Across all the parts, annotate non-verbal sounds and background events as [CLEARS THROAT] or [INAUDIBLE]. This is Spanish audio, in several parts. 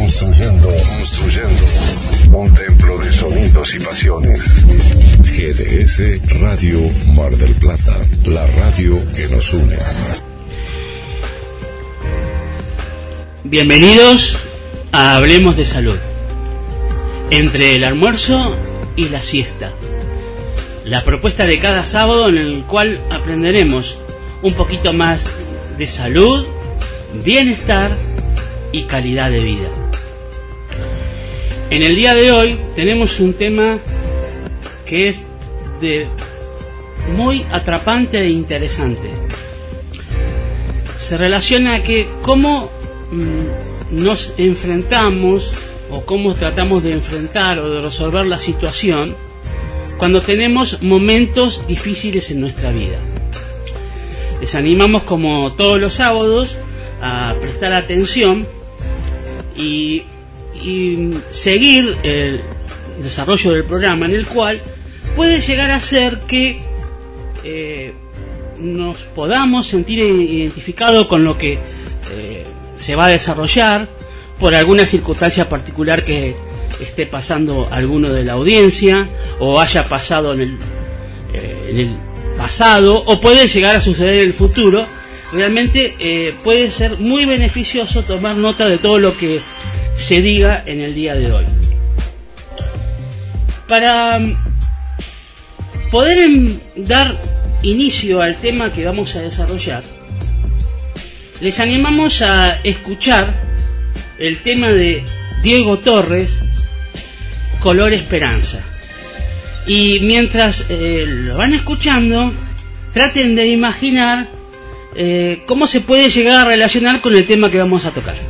Construyendo, construyendo un templo de sonidos y pasiones. GDS Radio Mar del Plata, la radio que nos une. Bienvenidos a Hablemos de Salud. Entre el almuerzo y la siesta. La propuesta de cada sábado en el cual aprenderemos un poquito más de salud, bienestar y calidad de vida. En el día de hoy tenemos un tema que es de muy atrapante e interesante. Se relaciona a que cómo mm, nos enfrentamos o cómo tratamos de enfrentar o de resolver la situación cuando tenemos momentos difíciles en nuestra vida. Les animamos como todos los sábados a prestar atención y, seguir el desarrollo del programa en el cual puede llegar a ser que eh, nos podamos sentir identificados con lo que eh, se va a desarrollar por alguna circunstancia particular que esté pasando alguno de la audiencia o haya pasado en el, eh, en el pasado o puede llegar a suceder en el futuro, realmente puede ser muy beneficioso tomar nota de todo lo que se diga en el día de hoy. Para mm, poder dar inicio al tema que vamos a desarrollar, les animamos a escuchar el tema de Diego Torres, Color Esperanza. Y mientras eh, lo van escuchando, traten de imaginar eh, cómo se puede llegar a relacionar con el tema que vamos a tocar.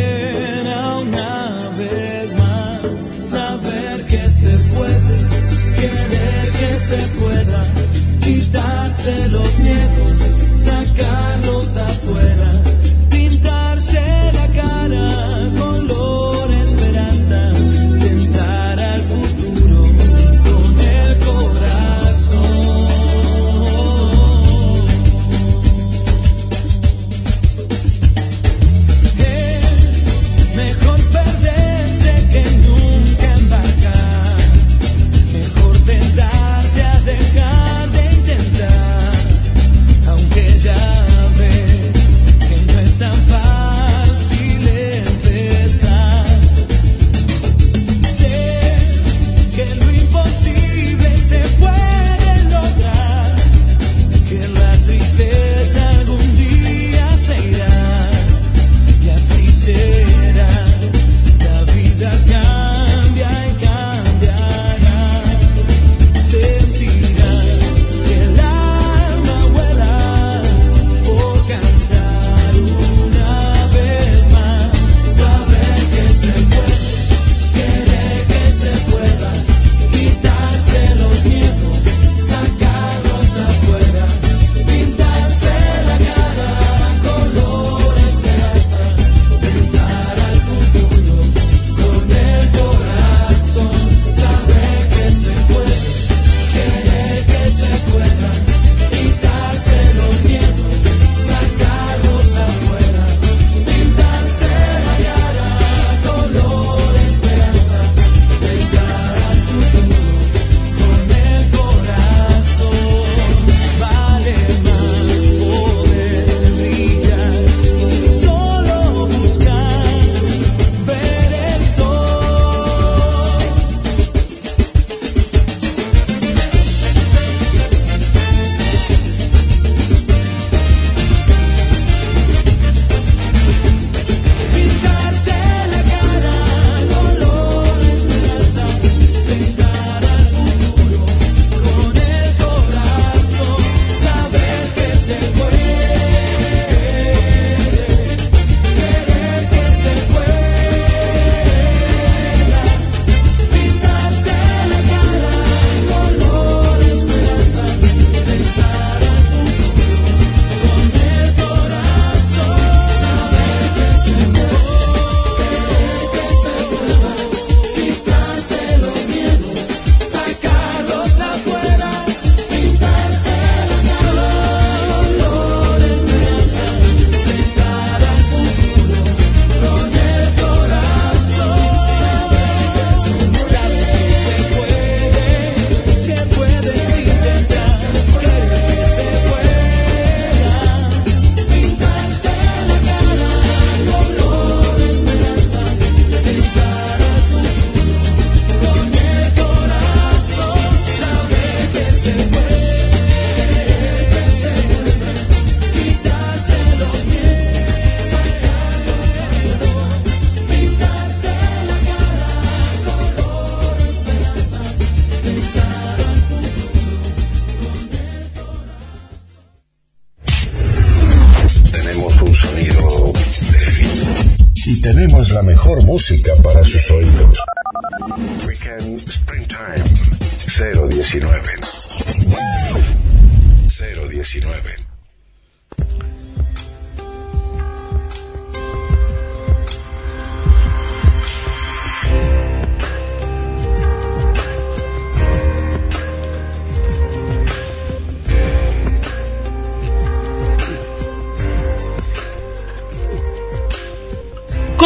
se pueda quitarse los miedos sacarlos afuera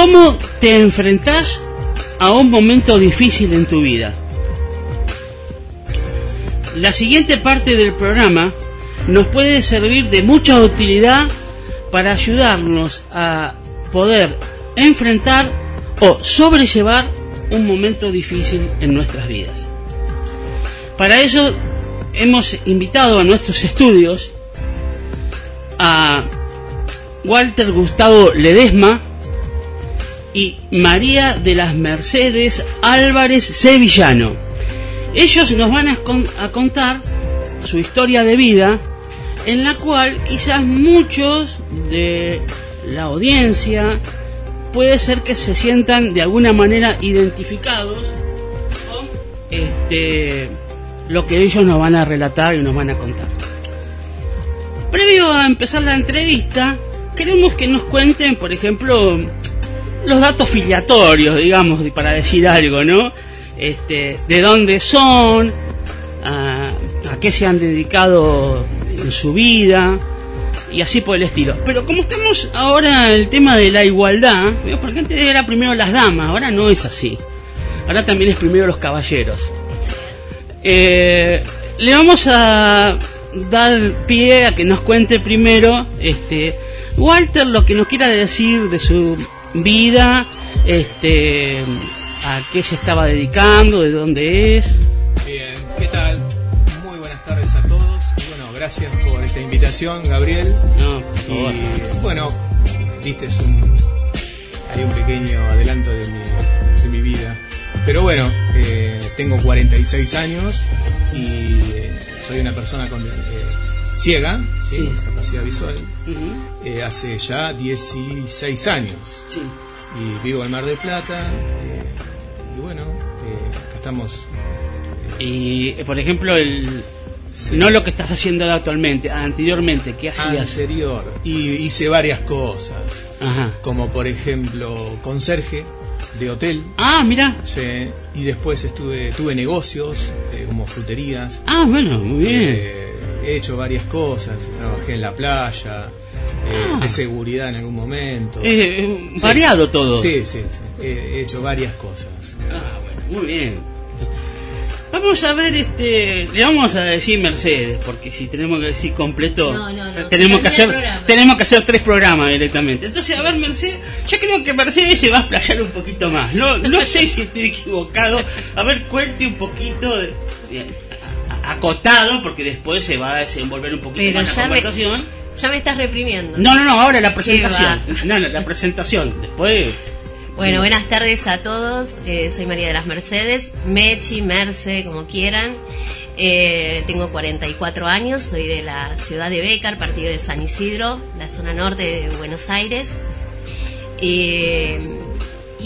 ¿Cómo te enfrentás a un momento difícil en tu vida? La siguiente parte del programa nos puede servir de mucha utilidad para ayudarnos a poder enfrentar o sobrellevar un momento difícil en nuestras vidas. Para eso hemos invitado a nuestros estudios a Walter Gustavo Ledesma, y María de las Mercedes Álvarez Sevillano. Ellos nos van a, contar su historia de vida en la cual quizás muchos de la audiencia puede ser que se sientan de alguna manera identificados con este lo que ellos nos van a relatar y nos van a contar. Previo a empezar la entrevista, queremos que nos cuenten, por ejemplo, los datos filiatorios, digamos, para decir algo, ¿no? Este, de dónde son, a, qué se han dedicado en su vida y así por el estilo. Pero como estamos ahora en el tema de la igualdad, porque antes era primero las damas, ahora no es así. Ahora también es primero los caballeros. Eh, le vamos a dar pie a que nos cuente primero este Walter lo que nos quiera decir de su vida, este, a qué se estaba dedicando, de dónde es. Bien, ¿qué tal? Muy buenas tardes a todos. bueno, gracias por esta invitación, Gabriel. No, Y bueno, diste un, hay un pequeño adelanto de mi, de mi vida. Pero bueno, eh, tengo 46 años y eh, soy una persona con, eh, ciega, ¿sí? capacidad visual, eh, hace ya 16 años. Y vivo en Mar del Plata. Eh, y bueno, eh, acá estamos. y, por ejemplo, el, no lo que estás haciendo actualmente, anteriormente, ¿qué hacías? Anterior, y hice varias cosas. Como por ejemplo, conserje de hotel. Ah, mira. Sí, y después estuve tuve negocios como fruterías. Ah, bueno, muy bien he hecho varias cosas, trabajé en la playa, eh, ah. de seguridad en algún momento. Eh, variado todo. Sí, sí, he hecho varias cosas. Ah, bueno, muy bien. Vamos a ver, este, le vamos a decir Mercedes, porque si tenemos que decir completo, tenemos que hacer, tenemos que hacer tres programas directamente. Entonces, a ver, Mercedes, yo creo que Mercedes se va a explayar un poquito más. No, no sé si estoy equivocado. A ver, cuente un poquito. De, acotado porque después se va a desenvolver un poquito más la conversación. ya me estás reprimiendo. No, no, no, ahora la presentación. No, no, la presentación. Después. Bueno, buenas tardes a todos. Eh, soy María de las Mercedes, Mechi, Merce, como quieran. Eh, tengo 44 años, soy de la ciudad de Becar, partido de San Isidro, la zona norte de Buenos Aires. Eh,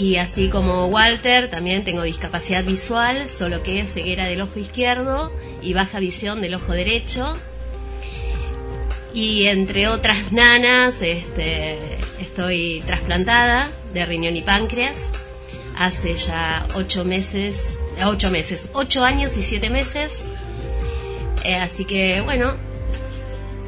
y así como Walter, también tengo discapacidad visual, solo que es ceguera del ojo izquierdo y baja visión del ojo derecho. Y entre otras nanas, este, estoy trasplantada de riñón y páncreas hace ya ocho meses, ocho meses, ocho años y siete meses. Eh, así que bueno,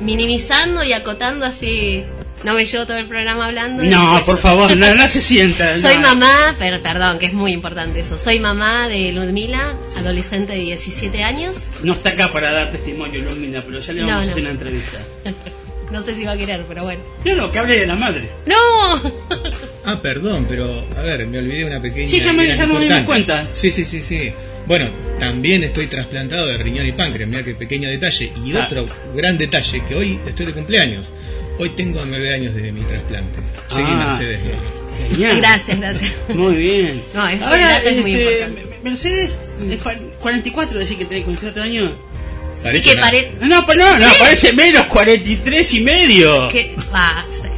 minimizando y acotando así no me llevo todo el programa hablando. No, por favor, no, [LAUGHS] se sienta. Soy mamá, pero perdón, que es muy importante eso. Soy mamá de Ludmila, adolescente de 17 años. No está acá para dar testimonio, Ludmila, pero ya le vamos a hacer una entrevista. [LAUGHS] no sé si va a querer, pero bueno. No, no, que hable de la madre. ¡No! [LAUGHS] ah, perdón, pero a ver, me olvidé una pequeña. Sí, ya, me, ya cuenta. Sí, sí, sí, sí. Bueno, también estoy trasplantado de riñón y páncreas, mira qué pequeño detalle. Y Ah. otro gran detalle, que hoy estoy de cumpleaños. Hoy tengo nueve años de mi trasplante. Seguí, Ah, Mercedes. ¿no? Genial. Gracias, gracias. Muy bien. No, ese Ahora, dato es muy este, importante. Mercedes, es cua- 44, decir que tenés 44 años. Parece sí que pare... No, pero no, no, Sí. parece menos, 43 y medio. que- ah, sí.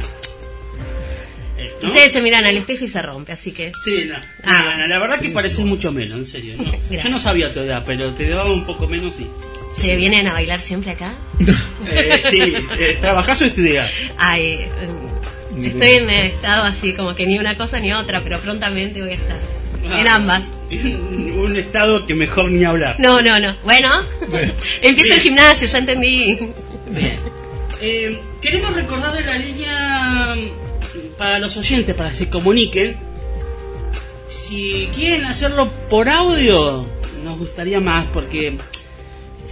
Eh, ¿no? Ustedes se miran al espejo y se rompe, así que... Sí, no. Ah. No, no, la verdad que pareces mucho menos, en serio. ¿no? Yo no sabía tu edad, pero te daba un poco menos, sí. ¿Se vienen a bailar siempre acá? [LAUGHS] Eh, sí, eh, ¿trabajás o estudias? Ay, eh, estoy en estado así como que ni una cosa ni otra, pero prontamente voy a estar en ambas. Un estado que mejor ni hablar. No, no, no. Bueno, [LAUGHS] empiezo el gimnasio, ya entendí. Bien. Eh, queremos recordarle la línea mm, para los oyentes, para que se comuniquen. Si quieren hacerlo por audio, nos gustaría más porque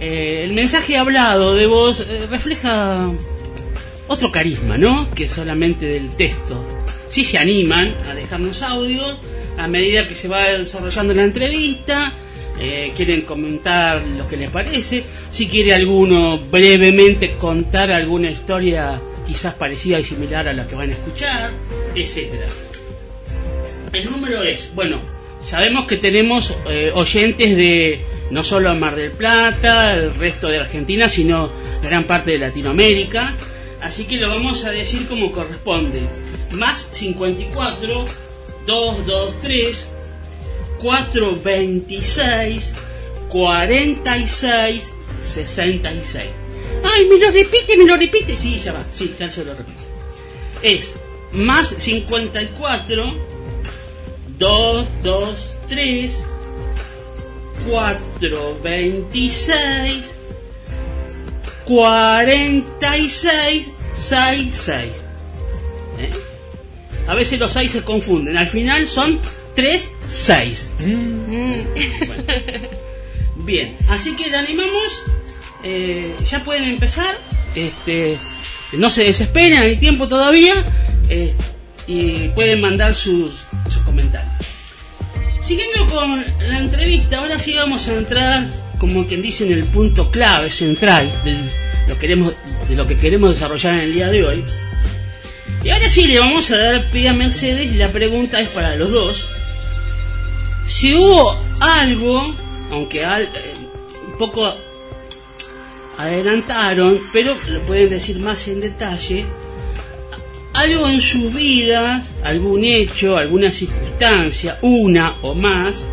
eh, el mensaje hablado de voz eh, refleja otro carisma, ¿no? Que solamente del texto. Si se animan a dejarnos audio a medida que se va desarrollando la entrevista, eh, quieren comentar lo que les parece, si quiere alguno brevemente contar alguna historia quizás parecida y similar a la que van a escuchar, etcétera. El número es, bueno, sabemos que tenemos oyentes de no solo Mar del Plata, el resto de Argentina, sino gran parte de Latinoamérica. Así que lo vamos a decir como corresponde. Más 54 223 426 46 66. Ay, me lo repite, me lo repite. Sí, ya va, sí, ya se lo repito. Es más 54 2, 2, 3, 4, 26, 46, 6, 6. ¿Eh? A veces los 6 se confunden. Al final son 3, 6. Mm, Bien, así que ya animamos. eh, ya pueden empezar. Este, no se desesperen, hay tiempo todavía. eh, y pueden mandar sus, sus comentarios. Siguiendo con la entrevista, ahora sí vamos a entrar, como quien dice, en el punto clave, central de lo que queremos desarrollar en el día de hoy. Y ahora sí le vamos a dar pie a Mercedes y la pregunta es para los dos. Si hubo algo, aunque al- eh, un poco adelantaron, pero lo pueden decir más en detalle, algo en sus vidas, algún hecho, alguna circunstancia, una o más,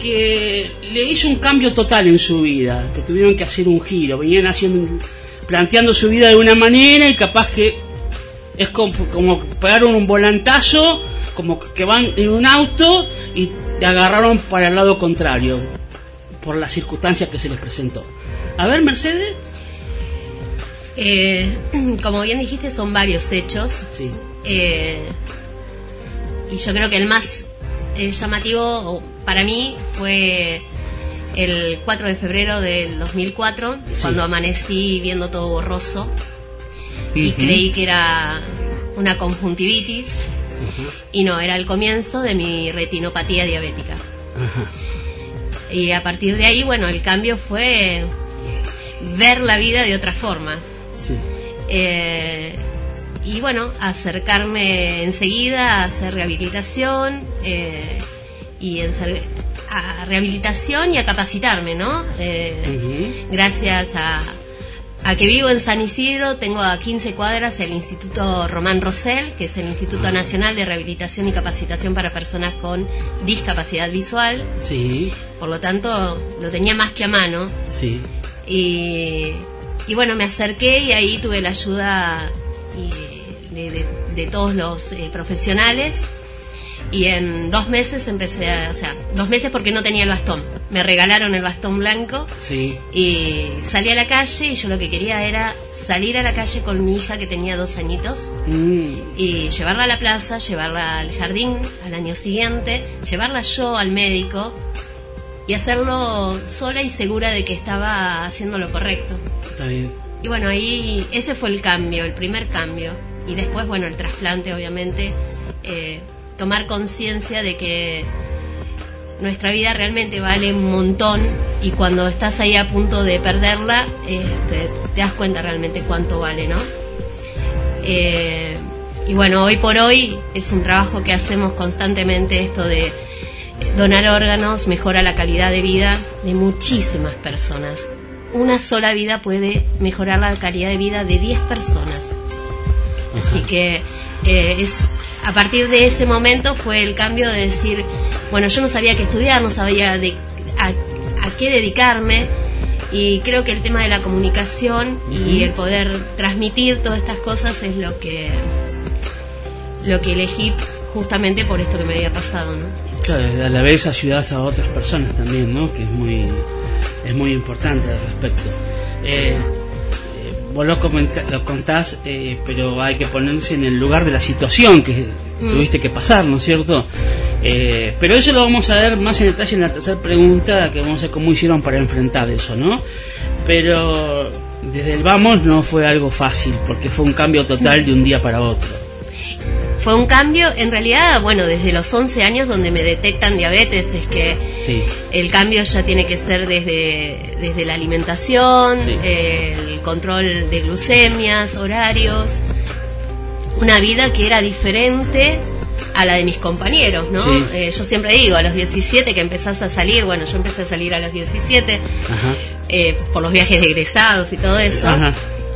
que le hizo un cambio total en su vida, que tuvieron que hacer un giro, venían haciendo, planteando su vida de una manera y capaz que es como, como pegaron un volantazo, como que van en un auto y te agarraron para el lado contrario, por las circunstancias que se les presentó. A ver, Mercedes. Eh, [CLEARS THROAT] como bien dijiste, son varios hechos. Sí. eh, y yo creo que el más eh, llamativo para mí fue el 4 de febrero del 2004, cuando amanecí viendo todo borroso y creí que era una conjuntivitis. Y no, era el comienzo de mi retinopatía diabética. Ajá. Y a partir de ahí, bueno, el cambio fue ver la vida de otra forma. Eh, y bueno, acercarme enseguida a hacer rehabilitación eh, y en a rehabilitación y a capacitarme, ¿no? Eh. Gracias a, a que vivo en San Isidro, tengo a 15 cuadras el Instituto Román Rosell, que es el Instituto Nacional de Rehabilitación y Capacitación para Personas con Discapacidad Visual. Sí, Por lo tanto, lo tenía más que a mano. sí. Y, y bueno, me acerqué y ahí tuve la ayuda y de, de- de todos los eh, profesionales. Y en dos meses empecé a, o sea, dos meses porque no tenía el bastón. Me regalaron el bastón blanco Sí. y salí a la calle y yo lo que quería era salir a la calle con mi hija que tenía dos añitos Mm, y llevarla a la plaza, llevarla al jardín al año siguiente, llevarla yo al médico y hacerlo sola y segura de que estaba haciendo lo correcto. está bien. Y bueno, ahí ese fue el cambio, el primer cambio. Y después, bueno, el trasplante, obviamente, eh, tomar conciencia de que nuestra vida realmente vale un montón y cuando estás ahí a punto de perderla, este, te das cuenta realmente cuánto vale, ¿no? Eh, y bueno, hoy por hoy es un trabajo que hacemos constantemente, esto de donar órganos mejora la calidad de vida de muchísimas personas. Una sola vida puede mejorar la calidad de vida de 10 personas. Así que eh, es a partir de ese momento fue el cambio de decir, bueno, yo no sabía qué estudiar, no sabía de, a, a qué dedicarme y creo que el tema de la comunicación y el poder transmitir todas estas cosas es lo que lo que elegí justamente por esto que me había pasado, ¿no? Claro, a la vez ayudas a otras personas también, ¿no? Que es muy, es muy importante al respecto. Eh, eh, vos lo, lo contás, eh, pero hay que ponerse en el lugar de la situación que Mm. tuviste que pasar, ¿no es cierto? Eh, pero eso lo vamos a ver más en detalle en la tercera pregunta, que vamos a ver cómo hicieron para enfrentar eso, ¿no? Pero desde el vamos no fue algo fácil, porque fue un cambio total de un día para otro. Fue un cambio, en realidad, bueno, desde los 11 años donde me detectan diabetes, es que Sí. el cambio ya tiene que ser desde, desde la alimentación, Sí. el control de glucemias, horarios, una vida que era diferente a la de mis compañeros, ¿no? Sí. Eh, yo siempre digo, a los 17 que empezás a salir, bueno, yo empecé a salir a los 17, Ajá. eh, por los viajes de egresados y todo eso. Ajá.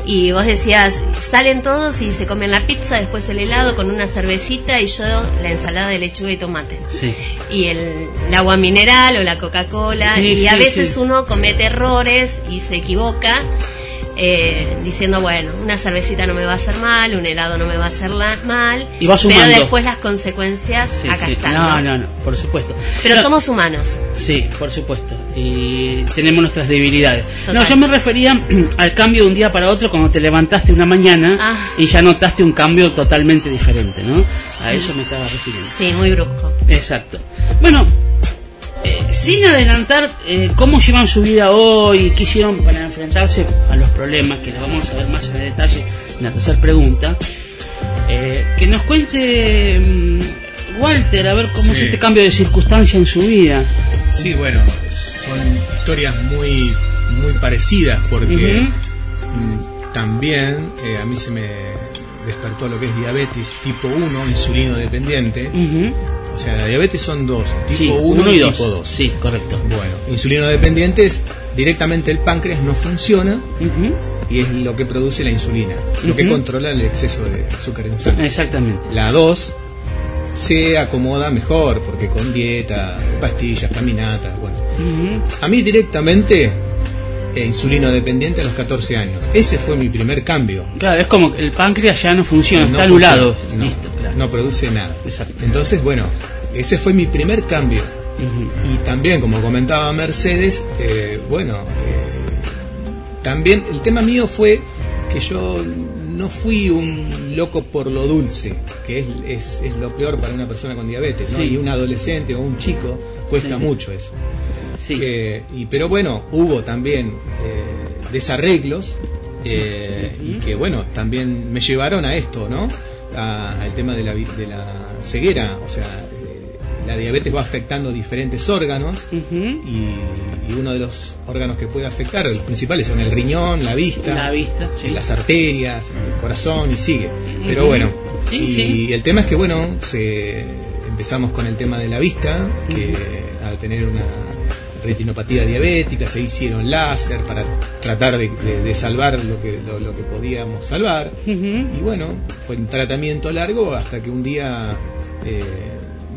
Y vos decías, salen todos y se comen la pizza, después el helado con una cervecita y yo la ensalada de lechuga y tomate. Sí. Y el, el agua mineral o la Coca-Cola. Sí, y a veces uno comete errores y se equivoca eh, diciendo, bueno, una cervecita no me va a hacer mal, un helado no me va a hacer la- mal. Y va pero después las consecuencias Sí, acá sí. están. No, ¿no? no, por supuesto. Pero No, somos humanos. Sí, por supuesto. Y tenemos nuestras debilidades. Total. No, yo me refería [CLEARS THROAT] al cambio de un día para otro cuando te levantaste una mañana Ah. y ya notaste un cambio totalmente diferente, ¿no? A eso me estaba refiriendo. Sí, muy brusco. Exacto. Bueno, sin adelantar eh, cómo llevan su vida hoy, qué hicieron para enfrentarse a los problemas, que los vamos a ver más en detalle en la tercera pregunta, eh, que nos cuente mm, Walter, a ver cómo es este cambio de circunstancia en su vida. Sí, bueno, son historias muy, muy parecidas porque mm, también eh, a mí se me despertó lo que es diabetes tipo 1, insulino dependiente. Ujú. O sea, la diabetes son dos, tipo Sí, 1 uno y, tipo 2. Sí, correcto. Bueno, insulino dependiente es directamente el páncreas no funciona y es lo que produce la insulina, lo que controla el exceso de azúcar en sangre. Exactamente. La 2 se acomoda mejor porque con dieta, pastillas, caminatas, bueno. A mí directamente eh, insulino dependiente a los 14 años. Ese fue mi primer cambio. Claro, es como que el páncreas ya no funciona, No está anulado. no, Listo, claro. no produce nada. Exacto. Entonces, bueno, ese fue mi primer cambio. Y también, como comentaba Mercedes, eh, bueno, eh, también el tema mío fue que yo no fui un loco por lo dulce, que es, es, es lo peor para una persona con diabetes, ¿no? Sí. Y un adolescente o un chico cuesta Sí. mucho eso. Sí. Eh, y, pero bueno, hubo también eh, desarreglos eh, y que bueno, también me llevaron a esto, ¿no? A- al tema de la, de la ceguera, o sea, la diabetes va afectando diferentes órganos y, y uno de los órganos que puede afectar, los principales son el riñón, la vista, La vista, sí. las arterias, el corazón y sigue. Pero bueno, Sí, y sí. el tema es que bueno, se, empezamos con el tema de la vista, que al tener una retinopatía diabética se hicieron láser para tratar de, de- de salvar lo que, lo, lo que podíamos salvar. Y bueno, fue un tratamiento largo hasta que un día, eh,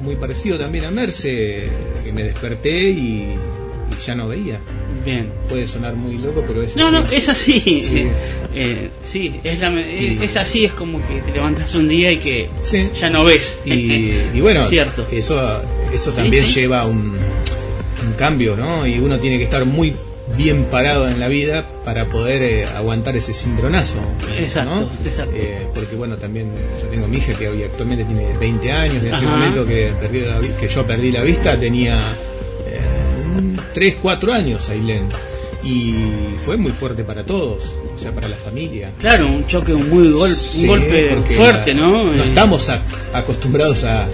muy parecido también a Merce, que me desperté y, y ya no veía. Bien. Puede sonar muy loco, pero es No, así. no, es así. Sí. [LAUGHS] Eh, sí, es, la, es, es así, es como que te levantas un día y que Sí. ya no ves. Y, y bueno, [LAUGHS] Cierto. eso eso también sí. lleva un, un cambio, ¿no? Y uno tiene que estar muy bien parado en la vida para poder eh, aguantar ese cimbronazo. Exacto, ¿no? exacto. Eh, porque bueno, también yo tengo mi hija que hoy actualmente tiene 20 años, en ese momento que, perdí la que yo perdí la vista tenía 3, 4 años, Ailén. Y fue muy fuerte para todos, o sea, para la familia. Claro, un choque, un, muy gol, Sí, un golpe fuerte, la- ¿no? No Eh, estamos a- acostumbrados a, a- a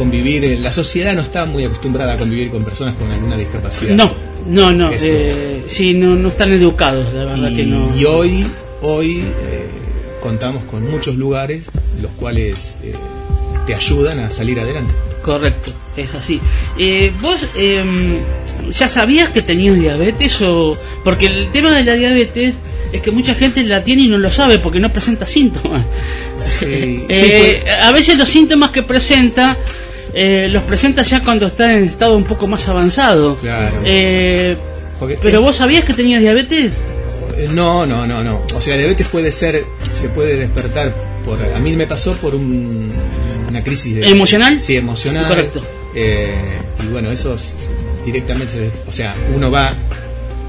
convivir, eh, la sociedad no está muy acostumbrada a convivir con personas con alguna discapacidad. No, no, no. Eh, sí, no, no están educados, la verdad y, que no. y hoy, hoy eh, contamos con muchos lugares los cuales eh, te ayudan a salir adelante. Correcto, es así. Eh, ¿Vos em, ya sabías que tenías diabetes o...? Porque el tema de la diabetes es que mucha gente la tiene y no lo sabe porque no presenta síntomas. Sí, [LAUGHS] Eh, sí, pues, a veces los síntomas que presenta eh, los presenta ya cuando está en estado un poco más avanzado. Claro. Eh, pero vos sabías que tenías diabetes? Eh, No, no, no, no. O sea, la diabetes puede ser, se puede despertar por. A mí me pasó por un- una crisis de, ¿Emocional? Sí, emocional. Correcto. Eh, y bueno, eso es- directamente, o sea, uno va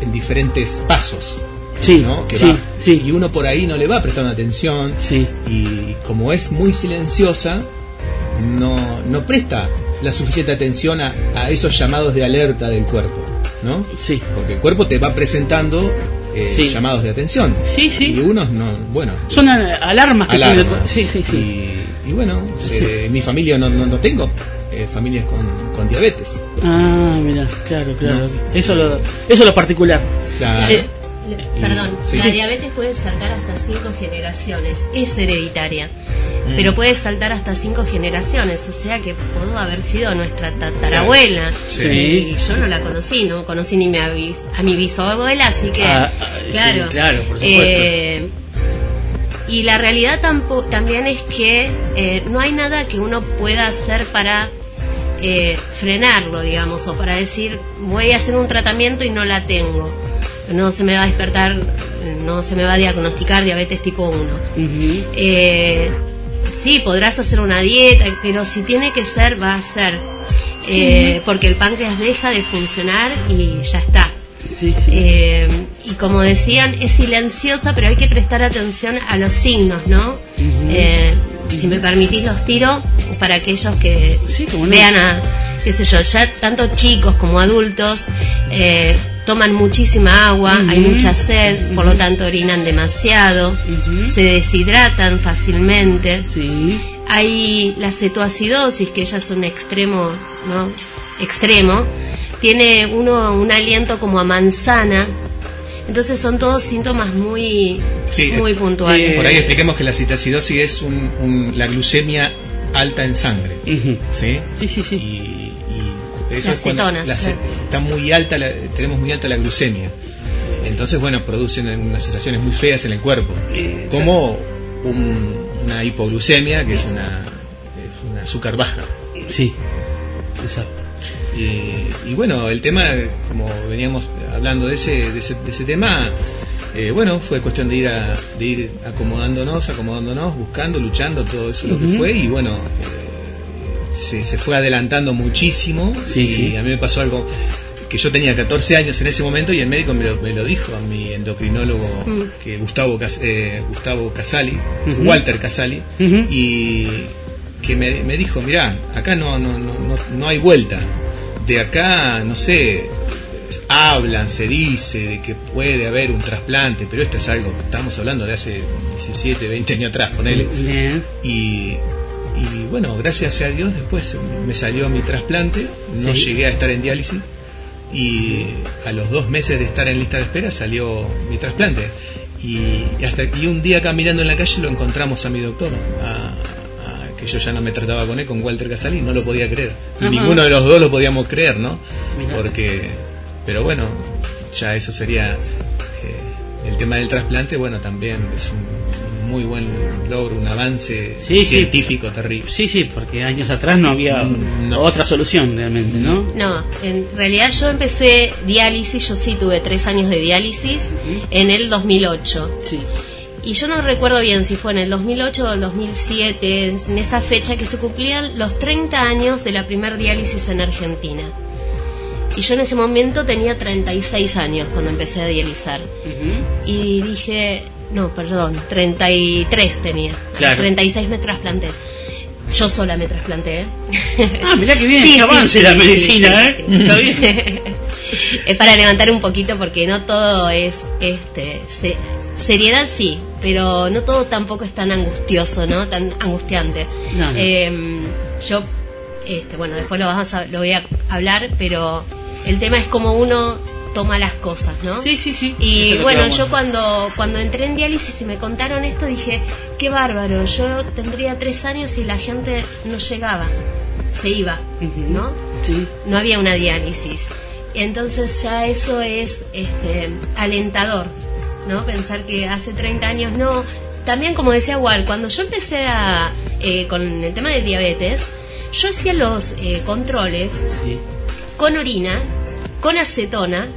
en diferentes pasos. Sí, ¿no? Que sí, va. sí. Y uno por ahí no le va prestando atención. Sí. Y como es muy silenciosa, no, no presta la suficiente atención a, a esos llamados de alerta del cuerpo, ¿no? Sí. Porque el cuerpo te va presentando eh, Sí. llamados de atención. Sí, sí. Y unos no, bueno, Son alarmas que alarmas. tiene- Sí, sí, sí. Y, y bueno, eh, mi familia no, no, no tengo eh, familias con, con diabetes. Ah, mira, claro, claro. No. Eso, lo, eso es lo particular. Claro. Perdón, Sí. la Sí. diabetes puede saltar hasta cinco generaciones, es hereditaria, Mm. pero puede saltar hasta cinco generaciones, o sea que pudo haber sido nuestra tatarabuela. Sí. Y yo no la conocí, no conocí ni mi avi- a mi bisabuela, así que, Ah, ah, claro. claro, por supuesto. Eh, y la realidad tampo- también es que eh, no hay nada que uno pueda hacer para eh, frenarlo, digamos, o para decir, voy a hacer un tratamiento y no la tengo. No se me va a despertar, no se me va a diagnosticar diabetes tipo 1. ujú. Eh, sí, podrás hacer una dieta, pero si tiene que ser, va a ser. Eh, porque el páncreas deja de funcionar y ya está. Sí, sí. Eh, y como decían, es silenciosa, pero hay que prestar atención a los signos, ¿no? Eh, si me permitís, los tiro para aquellos que Sí, vean a, qué sé yo, ya tanto chicos como adultos eh, toman muchísima agua, hay mucha sed, por lo tanto orinan demasiado, se deshidratan fácilmente. Sí. Hay la cetoacidosis, que ya es un extremo, ¿no? Extremo. Tiene uno un aliento como a manzana. Entonces son todos síntomas muy, Sí, muy eh, puntuales. Por ahí expliquemos que la citacidosis es un- un- la glucemia alta en sangre. ¿Sí? Sí, sí, sí. Y eso Las es cuando cetonas, la ce- claro. está muy alta, la- tenemos muy alta la glucemia. Entonces, bueno, producen unas sensaciones muy feas en el cuerpo. Eh, Como un- una hipoglucemia, que es una, es una azúcar baja. Sí. Exacto. Y, y bueno, el tema, como veníamos hablando de ese, de ese, de ese tema, eh, bueno, fue cuestión de ir, a, de ir acomodándonos, acomodándonos, buscando, luchando, todo eso lo que fue, y bueno, eh, se, se fue adelantando muchísimo, Sí, y sí. a mí me pasó algo que yo tenía 14 años en ese momento y el médico me lo, me lo dijo a mi endocrinólogo Mm. que Gustavo Cas- eh, Gustavo Casali. Walter Casali y que me, me dijo mirá acá no, no, no, no, no hay vuelta de acá no sé hablan se dice de que puede haber un trasplante pero esto es algo estamos hablando de hace 17 20 años atrás ponele Bien. y, y bueno, gracias a Dios después me salió mi trasplante, no Sí. llegué a estar en diálisis y a los dos meses de estar en lista de espera salió mi trasplante. Y, y hasta y un día caminando en la calle lo encontramos a mi doctor, a- a- que yo ya no me trataba con él, con Walter Casali, no lo podía creer. Ajá. Ninguno de los dos lo podíamos creer, ¿no? Mirá. Porque, pero bueno, ya eso sería eh, el tema del trasplante, bueno, también es un muy buen logro, un avance Sí, sí. científico terrible. Sí, sí, porque años atrás no había Mm, no. otra solución realmente, ¿no? No, en realidad yo empecé diálisis, yo sí tuve tres años de diálisis en el 2008. Sí. Y yo no recuerdo bien si fue en el 2008 o el 2007, en esa fecha que se cumplían los 30 años de la primer diálisis en Argentina. Y yo en ese momento tenía 36 años cuando empecé a dializar. Y dije, no, perdón, 33 tenía. A Claro. los 36 me trasplanté. Yo sola me trasplanté. ¿eh? Ah, mirá que bien, Sí, que avance sí, la sí, medicina, ¿eh? Está bien. [LAUGHS] es para levantar un poquito porque no todo es este se- seriedad sí pero no todo tampoco es tan angustioso no tan angustiante No, no. Em, yo este, bueno, después lo, vamos a- lo voy a hablar, pero el tema es cómo uno toma las cosas, ¿no? Sí, sí, sí. Y bueno, yo cuando, cuando entré en diálisis y me contaron esto, dije, qué bárbaro, yo tendría tres años y la gente no llegaba, se iba. ¿no? Sí. No había una diálisis. Entonces ya eso es este, alentador, ¿no? Pensar que hace 30 años no. También, como decía Wal, cuando yo empecé a, eh, con el tema del diabetes, yo hacía los eh, controles Sí. con orina, con acetona,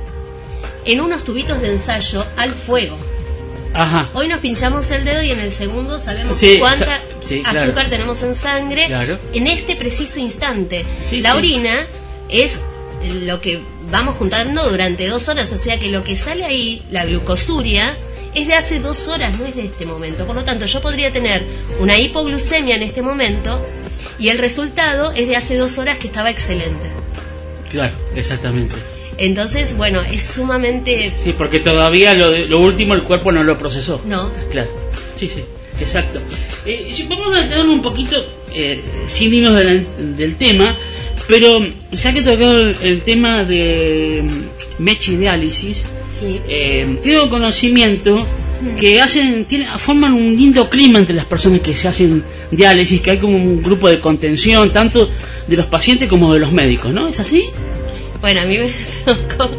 en unos tubitos de ensayo al fuego. Ajá. Hoy nos pinchamos el dedo y en el segundo sabemos Sí, cuánta sa- sí, claro. azúcar tenemos en sangre Claro. en este preciso instante. Sí, la orina es lo que vamos juntando durante dos horas, o sea que lo que sale ahí, la glucosuria, es de hace dos horas, no es de este momento. Por lo tanto, yo podría tener una hipoglucemia en este momento y el resultado es de hace dos horas que estaba excelente. Claro, exactamente. Entonces, bueno, es sumamente... Sí, porque todavía lo, de- lo último el cuerpo no lo procesó. No, Claro, sí, sí, exacto. Eh, vamos a detenernos un poquito, eh, sin irnos de la- del tema, pero ya que tocó el, el tema de mm, Mechi Diálisis, sí. eh, tengo conocimiento que hacen tienen, forman un lindo clima entre las personas que se hacen diálisis, que hay como un grupo de contención, tanto de los pacientes como de los médicos, ¿no? ¿Es así? Bueno, a mí me [LAUGHS] tocó,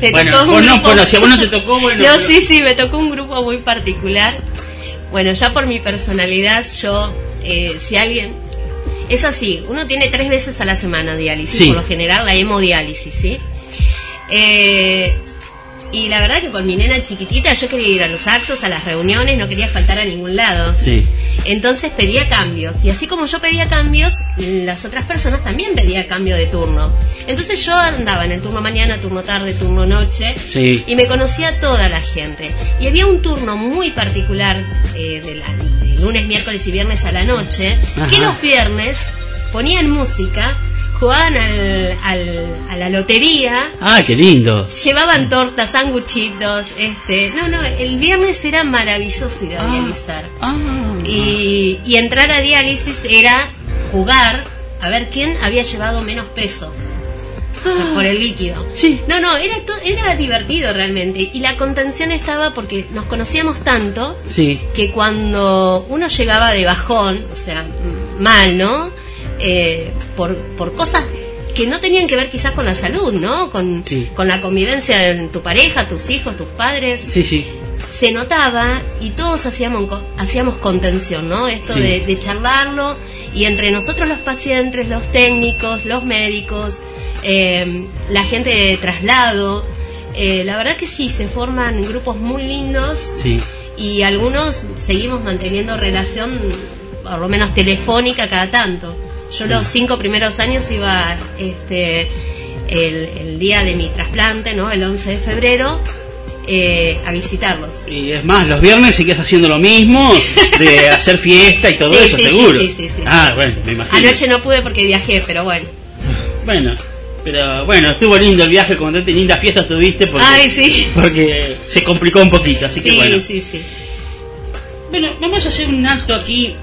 me Bueno, tocó un vos no, grupo- bueno, si a vos no te [LAUGHS] tocó, bueno, No, pero- sí, sí, me tocó un grupo muy particular. Bueno, ya por mi personalidad, yo, eh, si alguien... Es así, uno tiene tres veces a la semana diálisis, Sí. por lo general la hemodiálisis, ¿sí? Eh, y la verdad que con mi nena chiquitita yo quería ir a los actos, a las reuniones, no quería faltar a ningún lado. Sí. Entonces pedía cambios. Y así como yo pedía cambios, las otras personas también pedían cambio de turno. Entonces yo andaba en el turno mañana, turno tarde, turno noche. Sí. Y me conocía toda la gente. Y había un turno muy particular eh, de, la- de lunes, miércoles y viernes a la noche, Ajá. que los viernes ponían música, jugaban al- al- a la lotería, Ah, qué lindo. llevaban tortas, sanguchitos. Este, no, no, el viernes era maravilloso ir a Ah. dializar. Ah. Y, y entrar a diálisis era jugar a ver quién había llevado menos peso. O sea, por el líquido. Sí. No, no, era, to- era divertido realmente. Y la contención estaba porque nos conocíamos tanto Sí. que cuando uno llegaba de bajón, o sea, mm, mal, ¿no? Eh, por, por cosas que no tenían que ver quizás con la salud, ¿no? Con, Sí. con la convivencia de tu pareja, tus hijos, tus padres Sí, sí. se notaba y todos hacíamos, hacíamos contención, ¿no? Esto Sí. de, de charlarlo y entre nosotros los pacientes, los técnicos, los médicos, eh, la gente de traslado, eh, la verdad que sí, se forman grupos muy lindos Sí. y algunos seguimos manteniendo relación, por lo menos telefónica cada tanto. Yo los cinco primeros años iba este, el, el día de mi trasplante, ¿no? El 11 de febrero, eh, a visitarlos. Y es más, los viernes sigues haciendo lo mismo, de [LAUGHS] hacer fiesta y todo Sí, eso, sí, sí, seguro. sí, sí, sí. Ah, bueno, me imagino. Anoche no pude porque viajé, pero bueno. Bueno, pero bueno, estuvo lindo el viaje, como te linda fiesta tuviste, porque, Ay, sí. porque se complicó un poquito, así que Sí, bueno. sí, sí. Bueno, vamos a hacer un acto aquí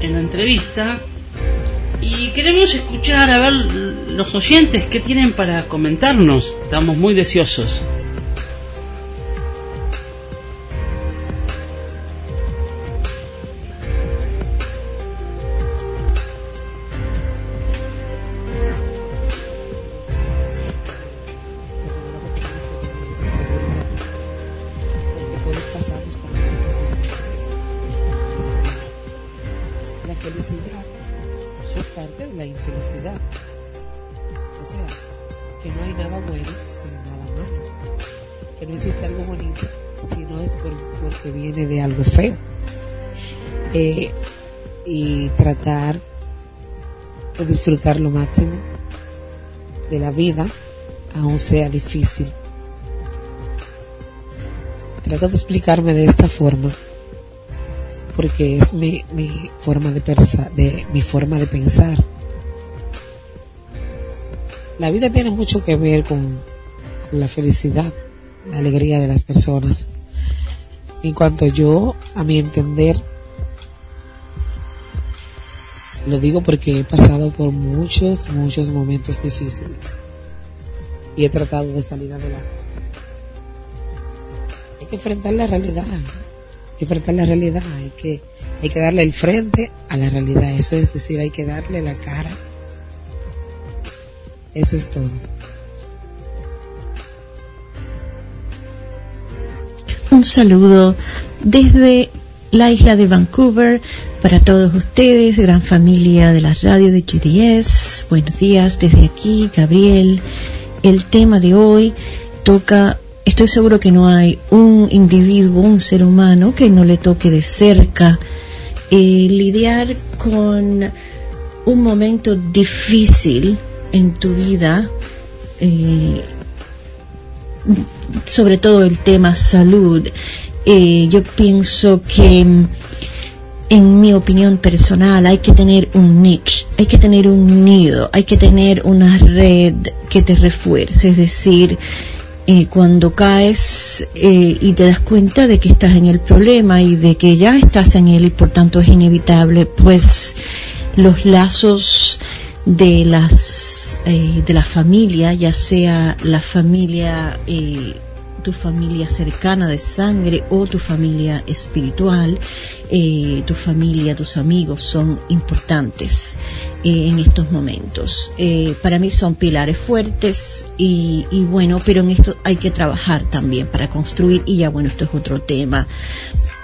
en la entrevista y queremos escuchar a ver los oyentes qué tienen para comentarnos. Estamos muy deseosos. Disfrutar lo máximo de la vida, aun sea difícil. Trato de explicarme de esta forma porque es mi, forma de pensar de mi forma de pensar. La vida tiene mucho que ver con la felicidad la alegría de las personas. En cuanto yo a mi entender Lo digo porque he pasado por muchos, muchos momentos difíciles y he tratado de salir adelante. Hay que enfrentar la realidad, hay que enfrentar la realidad, hay que, hay que darle el frente a la realidad, eso es decir, hay que darle la cara. Eso es todo. Un saludo desde la isla de Vancouver para todos ustedes, gran familia de la radio de QDS. Buenos días desde aquí, Gabriel. El tema de hoy toca, estoy seguro que no hay un individuo, un ser humano que no le toque de cerca eh, lidiar con un momento difícil en tu vida. Eh, sobre todo el tema salud, eh, yo pienso que mm, en mi opinión personal hay que tener un niche, hay que tener un nido, hay que tener una red que te refuerce, es decir, eh, cuando caes eh, y te das cuenta de que estás en el problema y de que ya estás en él y por tanto es inevitable, pues los lazos de las eh, de la familia, ya sea la familia eh, tu familia cercana de sangre o tu familia espiritual, eh, tu familia, tus amigos son importantes eh, en estos momentos. Eh, para mí son pilares fuertes y, y bueno, pero en esto hay que trabajar también para construir y ya bueno, esto es otro tema.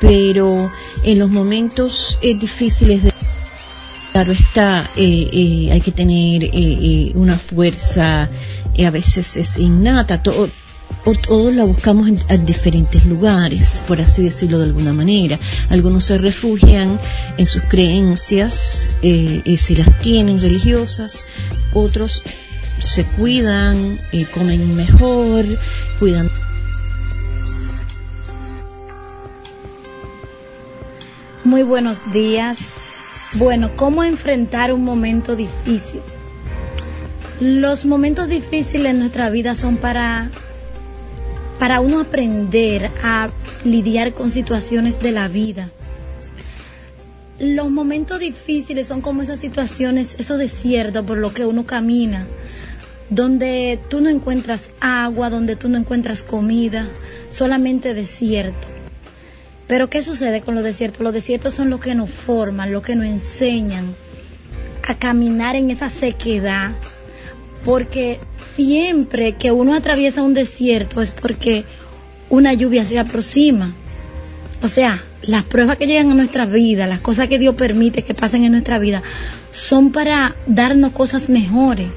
Pero en los momentos difíciles de Claro está, hay que tener una fuerza, a veces es innata, todo, o todos la buscamos en, en diferentes lugares, por así decirlo de alguna manera. Algunos se refugian en sus creencias, eh, eh, si las tienen religiosas, otros se cuidan, eh, comen mejor, cuidan Muy buenos días. Bueno, ¿cómo enfrentar un momento difícil? Los momentos difíciles en nuestra vida son para para uno aprender a lidiar con situaciones de la vida. Los momentos difíciles son como esas situaciones, esos desiertos por los que uno camina, donde tú no encuentras agua, donde tú no encuentras comida, solamente desierto. Pero ¿qué sucede con los desiertos? Los desiertos son los que nos forman, los que nos enseñan a caminar en esa sequedad. Porque siempre que uno atraviesa un desierto es porque una lluvia se aproxima. O sea, las pruebas que llegan a nuestra vida, las cosas que Dios permite que pasen en nuestra vida, son para darnos cosas mejores.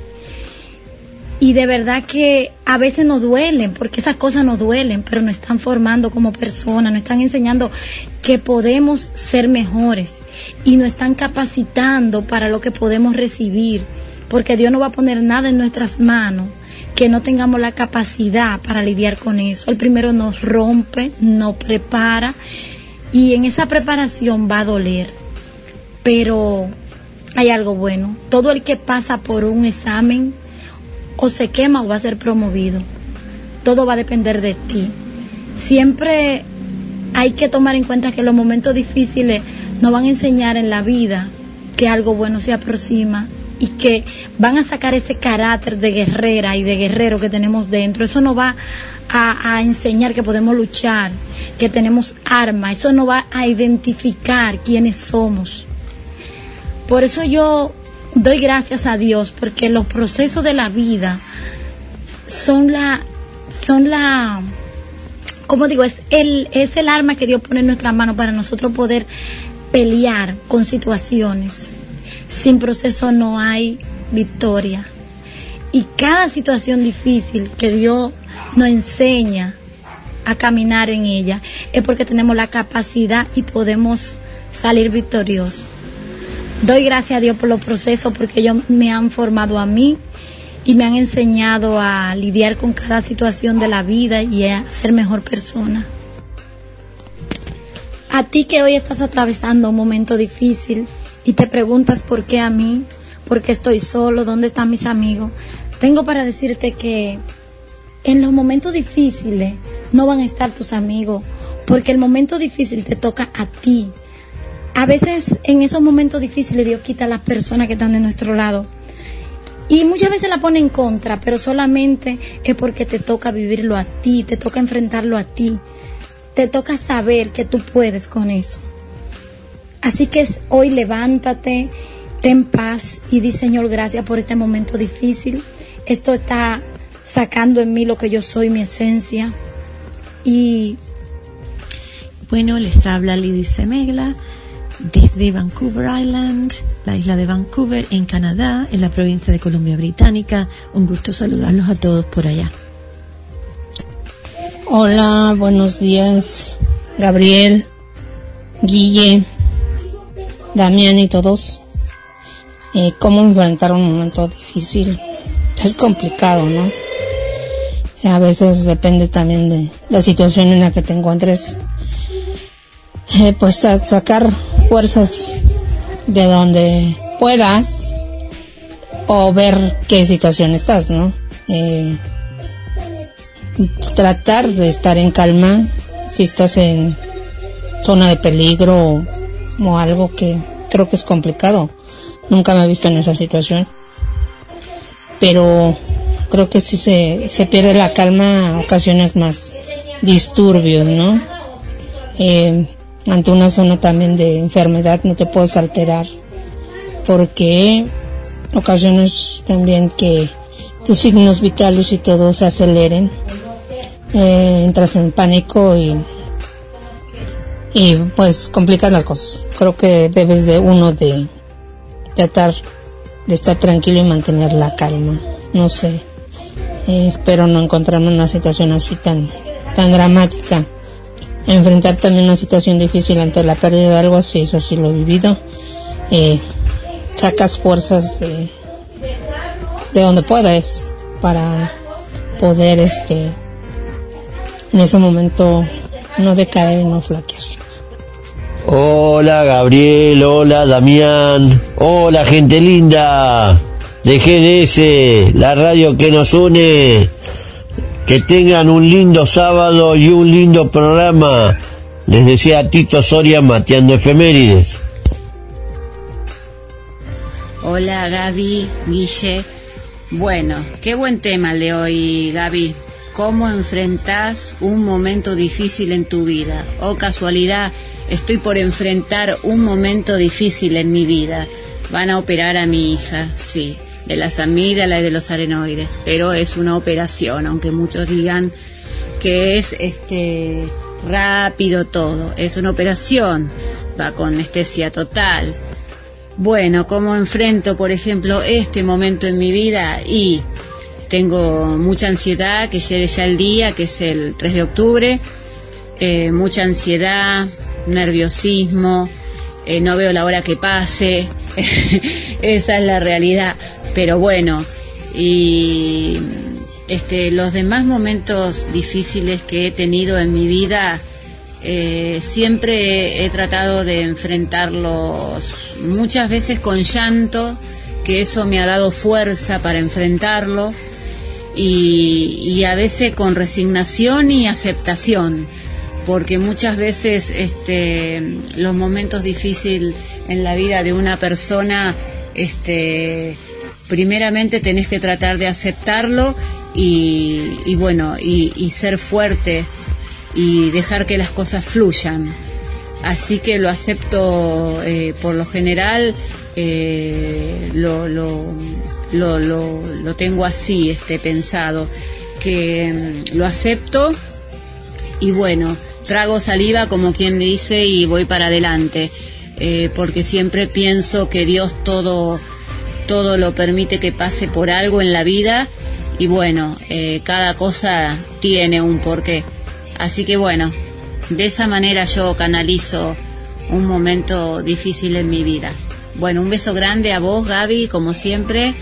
Y de verdad que a veces nos duelen, porque esas cosas nos duelen, pero nos están formando como personas, nos están enseñando que podemos ser mejores y nos están capacitando para lo que podemos recibir, porque Dios no va a poner nada en nuestras manos que no tengamos la capacidad para lidiar con eso. El primero nos rompe, nos prepara y en esa preparación va a doler. Pero hay algo bueno. Todo el que pasa por un examen o se quema o va a ser promovido. Todo va a depender de ti. Siempre hay que tomar en cuenta que los momentos difíciles nos van a enseñar en la vida que algo bueno se aproxima y que van a sacar ese carácter de guerrera y de guerrero que tenemos dentro. Eso nos va a, enseñar que podemos luchar, que tenemos armas. Eso nos va a identificar quiénes somos. Por eso yo doy gracias a Dios porque los procesos de la vida son la son la como digo es el es el arma que Dios pone en nuestras manos para nosotros poder pelear con situaciones sin proceso no hay victoria y cada situación difícil que Dios nos enseña a caminar en ella es porque tenemos la capacidad y podemos salir victoriosos Doy gracias a Dios por los procesos porque ellos me han formado a mí y me han enseñado a lidiar con cada situación de la vida y a ser mejor persona. A ti que hoy estás atravesando un momento difícil y te preguntas por qué a mí, por qué estoy solo, dónde están mis amigos, tengo para decirte que en los momentos difíciles no van a estar tus amigos, porque el momento difícil te toca a ti a veces en esos momentos difíciles Dios quita a las personas que están de nuestro lado. Y muchas veces la pone en contra, pero solamente es porque te toca vivirlo a ti, te toca enfrentarlo a ti, te toca saber que tú puedes con eso. Así que hoy levántate, ten paz y di Señor gracias por este momento difícil. Esto está sacando en mí lo que yo soy, mi esencia. Y bueno, les habla Lidy Semegla desde Vancouver Island, la isla de Vancouver, en Canadá, en la provincia de Columbia Británica. Un gusto saludarlos a todos por allá. Hola, buenos días, Gabriel, Guille, Damián y todos. Eh, ¿Cómo enfrentar un momento difícil? Es complicado, ¿no? A veces depende también de la situación en la que te encuentres. Eh, pues sacar fuerzas de donde puedas o ver qué situación estás, ¿no? Eh, tratar de estar en calma si estás en zona de peligro o, algo que creo que es complicado. Nunca me he visto en esa situación. Pero creo que si se, se pierde la calma, ocasiones más disturbios, ¿no? Eh, ante una zona también de enfermedad no te puedes alterar porque ocasiones también que tus signos vitales y todo se aceleren eh, entras en pánico y y pues complicas las cosas creo que debes de uno de tratar de estar tranquilo y mantener la calma no sé eh, espero no encontrarme en una situación así tan tan dramática enfrentar también una situación difícil ante la pérdida de algo así, eso sí lo he vivido. Eh, sacas fuerzas de donde puedas para poder este en ese momento no decaer y no flaquear. Hola Gabriel, hola Damián, hola gente linda de GDS, la radio que nos une. Que tengan un lindo sábado y un lindo programa. Les desea Tito Soria mateando efemérides. Hola Gaby, Guille. Bueno, qué buen tema el de hoy, Gaby. ¿Cómo enfrentás un momento difícil en tu vida? Oh, casualidad, estoy por enfrentar un momento difícil en mi vida. Van a operar a mi hija, sí de las amígdalas y de los arenoides, pero es una operación, aunque muchos digan que es este rápido todo, es una operación, va con anestesia total. Bueno, ¿cómo enfrento, por ejemplo, este momento en mi vida? Y tengo mucha ansiedad, que llegue ya el día, que es el 3 de octubre, eh, mucha ansiedad, nerviosismo, eh, no veo la hora que pase, [LAUGHS] esa es la realidad. Pero bueno, y este, los demás momentos difíciles que he tenido en mi vida, eh, siempre he tratado de enfrentarlos muchas veces con llanto, que eso me ha dado fuerza para enfrentarlo, y, y a veces con resignación y aceptación, porque muchas veces este, los momentos difíciles en la vida de una persona este, primeramente tenés que tratar de aceptarlo y, bueno, y, ser fuerte y dejar que las cosas fluyan. Así que lo acepto eh, por lo general, eh, lo, lo, lo, lo, tengo así, este, pensado, que mm, lo acepto y bueno, trago saliva como quien dice y voy para adelante, eh, porque siempre pienso que Dios todo todo lo permite que pase por algo en la vida y bueno, eh, cada cosa tiene un porqué. Así que bueno, de esa manera yo canalizo un momento difícil en mi vida. Bueno, un beso grande a vos, Gaby, como siempre.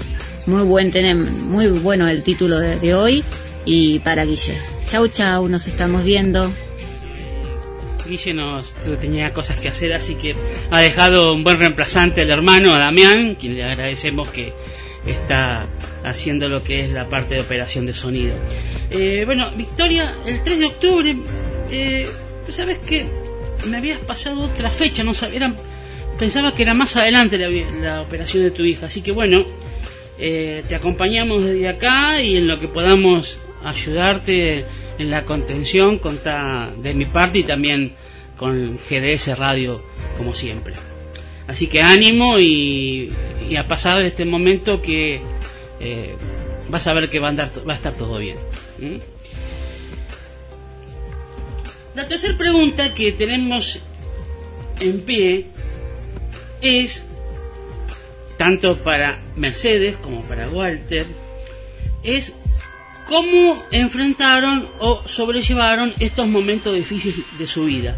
Muy buen muy bueno el título de, de hoy y para Guille. Chau, chau, nos estamos viendo. Guille nos tenía cosas que hacer, así que ha dejado un buen reemplazante al hermano, a Damián, quien le agradecemos que está haciendo lo que es la parte de operación de sonido. Eh, bueno, Victoria, el 3 de octubre, eh, ¿sabes que Me habías pasado otra fecha, no sabía, pensaba que era más adelante la, la operación de tu hija. Así que bueno, eh, te acompañamos desde acá y en lo que podamos ayudarte en la contención, de mi parte y también con GDS Radio, como siempre. Así que ánimo y, y a pasar este momento que eh, vas a ver que va a, andar, va a estar todo bien. ¿Mm? La tercera pregunta que tenemos en pie es, tanto para Mercedes como para Walter, es cómo enfrentaron o sobrellevaron estos momentos difíciles de su vida.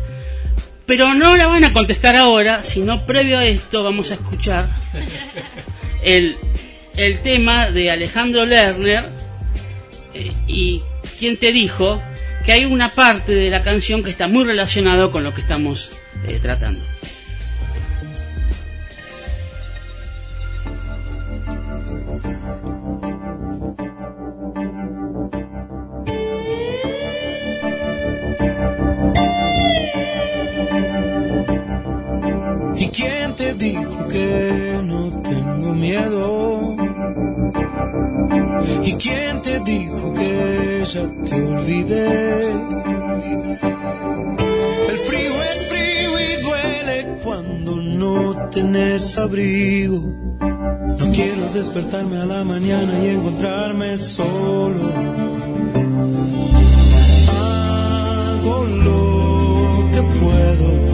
Pero no la van a contestar ahora, sino previo a esto vamos a escuchar el, el tema de Alejandro Lerner eh, y quien te dijo que hay una parte de la canción que está muy relacionado con lo que estamos eh, tratando. Dijo que no tengo miedo? ¿Y quién te dijo que ya te olvidé? El frío es frío y duele cuando no tenés abrigo. No quiero despertarme a la mañana y encontrarme solo. Hago lo que puedo.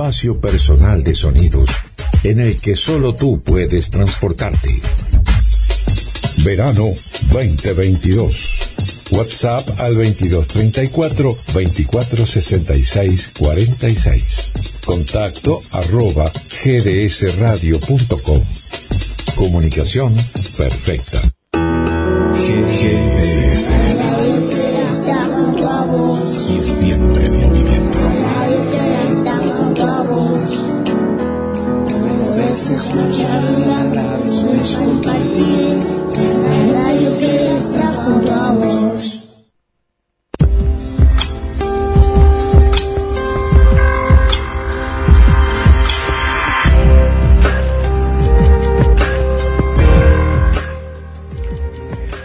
Espacio personal de sonidos en el que solo tú puedes transportarte. Verano 2022. WhatsApp al 2234 2466 46. Contacto arroba gdsradio.com. Comunicación perfecta. GDS. Escuchar es compartir la radio que está junto.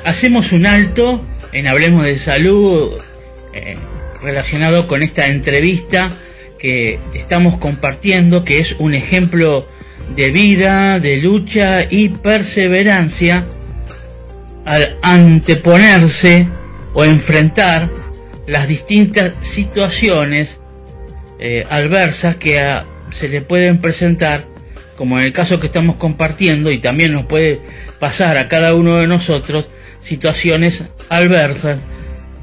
Hacemos un alto en Hablemos de Salud eh, relacionado con esta entrevista que estamos compartiendo, que es un ejemplo de vida, de lucha y perseverancia al anteponerse o enfrentar las distintas situaciones eh, adversas que a- se le pueden presentar, como en el caso que estamos compartiendo, y también nos puede pasar a cada uno de nosotros situaciones adversas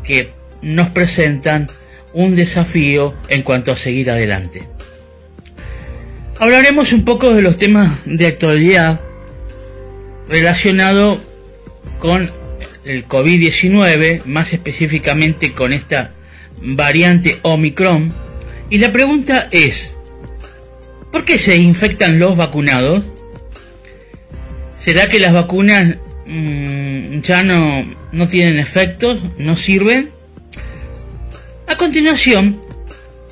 que nos presentan un desafío en cuanto a seguir adelante. Hablaremos un poco de los temas de actualidad relacionado con el COVID-19, más específicamente con esta variante Omicron. Y la pregunta es, ¿por qué se infectan los vacunados? ¿Será que las vacunas mm, ya no, no tienen efectos, no sirven? A continuación,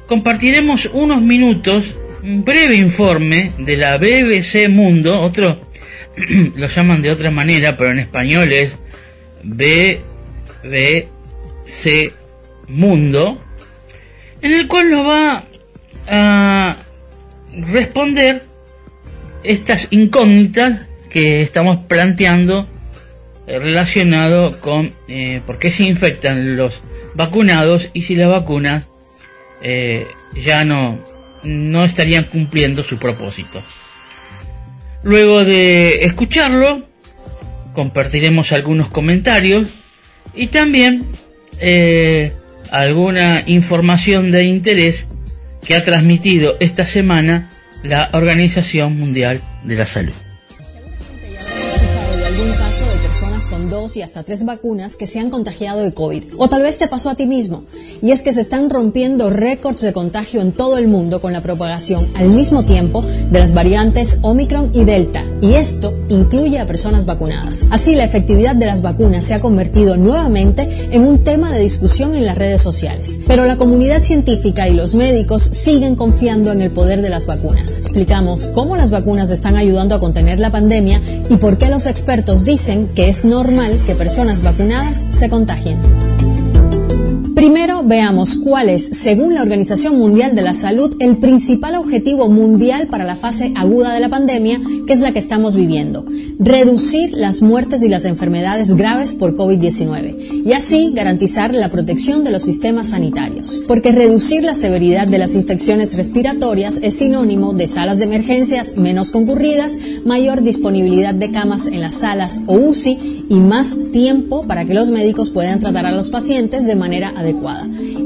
compartiremos unos minutos, un breve informe de la BBC Mundo, otro [CLEARS THROAT] lo llaman de otra manera, pero en español es BBC Mundo, en el cual nos va a responder estas incógnitas que estamos planteando eh, relacionado con eh, por qué se infectan los vacunados y si las vacunas eh, ya no, no estarían cumpliendo su propósito. Luego de escucharlo, compartiremos algunos comentarios y también eh, alguna información de interés que ha transmitido esta semana la Organización Mundial de la Salud. Personas con dos y hasta tres vacunas que se han contagiado de COVID. O tal vez te pasó a ti mismo. Y es que se están rompiendo récords de contagio en todo el mundo con la propagación al mismo tiempo de las variantes Omicron y Delta. Y esto incluye a personas vacunadas. Así, la efectividad de las vacunas se ha convertido nuevamente en un tema de discusión en las redes sociales. Pero la comunidad científica y los médicos siguen confiando en el poder de las vacunas. Explicamos cómo las vacunas están ayudando a contener la pandemia y por qué los expertos dicen que es normal que personas vacunadas se contagien. Primero veamos cuál es, según la Organización Mundial de la Salud, el principal objetivo mundial para la fase aguda de la pandemia, que es la que estamos viviendo. Reducir las muertes y las enfermedades graves por COVID-19 y así garantizar la protección de los sistemas sanitarios. Porque reducir la severidad de las infecciones respiratorias es sinónimo de salas de emergencias menos concurridas, mayor disponibilidad de camas en las salas o UCI y más tiempo para que los médicos puedan tratar a los pacientes de manera adecuada.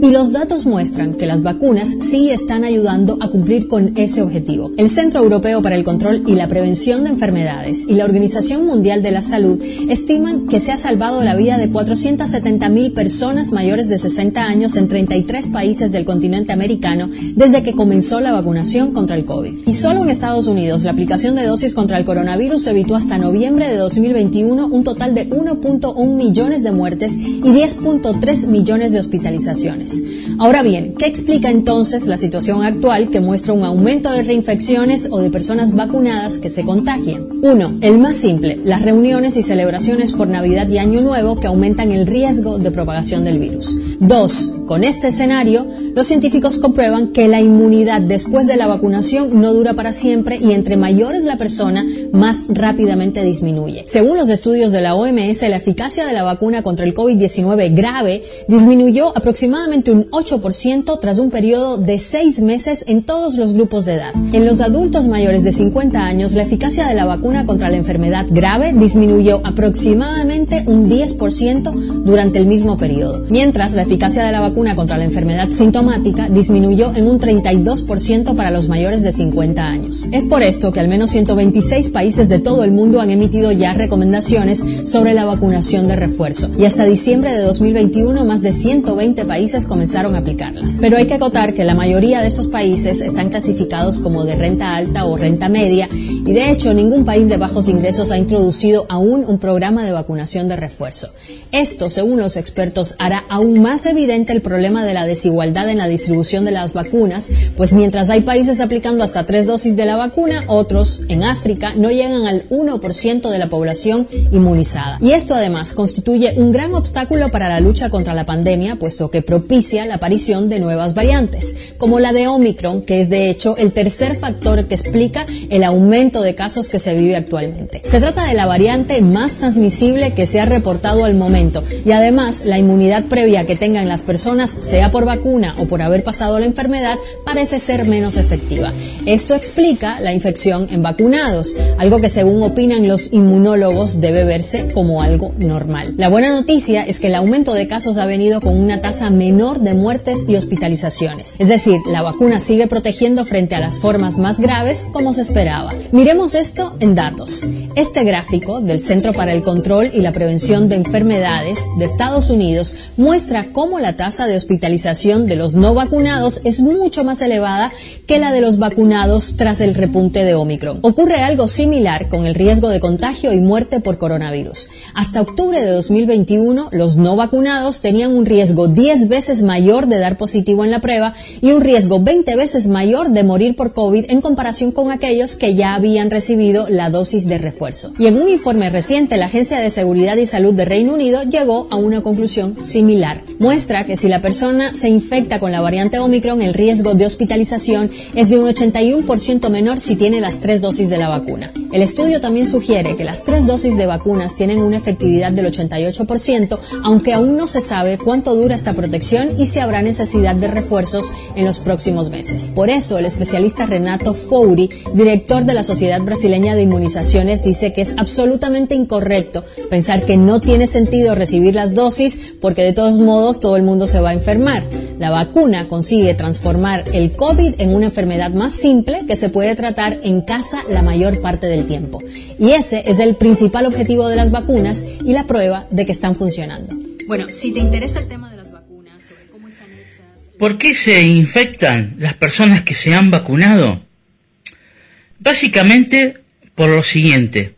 Y los datos muestran que las vacunas sí están ayudando a cumplir con ese objetivo. El Centro Europeo para el Control y la Prevención de Enfermedades y la Organización Mundial de la Salud estiman que se ha salvado la vida de 470 mil personas mayores de 60 años en 33 países del continente americano desde que comenzó la vacunación contra el COVID. Y solo en Estados Unidos la aplicación de dosis contra el coronavirus evitó hasta noviembre de 2021 un total de 1.1 millones de muertes y 10.3 millones de hospitalizaciones. Ahora bien, ¿qué explica entonces la situación actual que muestra un aumento de reinfecciones o de personas vacunadas que se contagian? Uno, el más simple, las reuniones y celebraciones por Navidad y Año Nuevo que aumentan el riesgo de propagación del virus. Dos, Con este escenario, los científicos comprueban que la inmunidad después de la vacunación no dura para siempre y entre mayor es la persona, más rápidamente disminuye. Según los estudios de la OMS, la eficacia de la vacuna contra el COVID-19 grave disminuyó aproximadamente un 8% tras un periodo de seis meses en todos los grupos de edad. En los adultos mayores de 50 años, la eficacia de la vacuna contra la enfermedad grave disminuyó aproximadamente un 10% durante el mismo periodo, mientras la eficacia de la vacuna contra la enfermedad sintomática disminuyó en un 32% para los mayores de 50 años. Es por esto que al menos 126 países de todo el mundo han emitido ya recomendaciones sobre la vacunación de refuerzo y hasta diciembre de 2021 más de 120 países comenzaron a aplicarlas. Pero hay que acotar que la mayoría de estos países están clasificados como de renta alta o renta media y de hecho ningún país de bajos ingresos ha introducido aún un programa de vacunación de refuerzo. Esto, según los expertos, hará aún más evidente el problema de la desigualdad en la distribución de las vacunas, pues mientras hay países aplicando hasta tres dosis de la vacuna, otros, en África, no llegan al 1% de la población inmunizada. Y esto además constituye un gran obstáculo para la lucha contra la pandemia, puesto que propicia la aparición de nuevas variantes, como la de Omicron, que es de hecho el tercer factor que explica el aumento de casos que se vive actualmente. Se trata de la variante más transmisible que se ha reportado al momento y además la inmunidad previa que tengan las personas, sea por vacuna o por haber pasado la enfermedad, parece ser menos efectiva. Esto explica la infección en vacunados, algo que según opinan los inmunólogos debe verse como algo normal. La buena noticia es que el aumento de casos ha venido con una tasa menor de muertes y hospitalizaciones. Es decir, la vacuna sigue protegiendo frente a las formas más graves como se esperaba. Miremos esto en datos. Este gráfico del Centro para el Control y la Prevención de Enfermedades de Estados Unidos muestra cómo la tasa de hospitalización de los no vacunados es mucho más elevada que la de los vacunados tras el repunte de Omicron. Ocurre algo similar con el riesgo de contagio y muerte por coronavirus. Hasta octubre de 2021, los no vacunados tenían un riesgo 10 veces mayor de dar positivo en la prueba y un riesgo 20 veces mayor de morir por COVID en comparación con aquellos que ya habían recibido la dosis de refuerzo. Y en un informe reciente, la Agencia de Seguridad y Salud de Reino Unido llegó a una conclusión similar. Muestra que si la persona se infecta con la variante Omicron, el riesgo de hospitalización es de un 81% menor si tiene las tres dosis de la vacuna. El estudio también sugiere que las tres dosis de vacunas tienen una efectividad del 88%, aunque aún no se sabe cuánto dura esta protección y si habrá necesidad de refuerzos en los próximos meses. Por eso, el especialista Renato Fouri, director de la Sociedad Brasileña de Inmunizaciones, dice que es absolutamente incorrecto pensar que no tiene sentido recibir las dosis porque de todos modos todo el mundo se va a enfermar. La vacuna consigue transformar el COVID en una enfermedad más simple que se puede tratar en casa la mayor parte del tiempo. Y ese es el principal objetivo de las vacunas y la prueba de que están funcionando. Bueno, si te interesa el tema de las vacunas, sobre cómo están hechas... ¿Por qué se infectan las personas que se han vacunado? Básicamente por lo siguiente.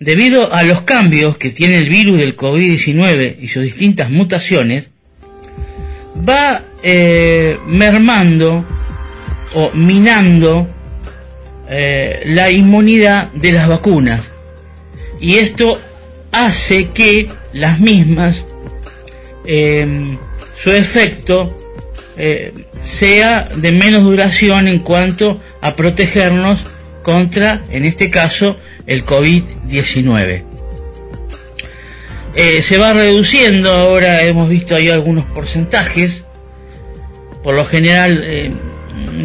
Debido a los cambios que tiene el virus del COVID-19 y sus distintas mutaciones, va eh, mermando o minando eh, la inmunidad de las vacunas. Y esto hace que las mismas, em, su efecto eh, sea de menos duración en cuanto a protegernos contra, en este caso, el COVID-19. Eh, se va reduciendo, ahora hemos visto ahí algunos porcentajes, por lo general eh,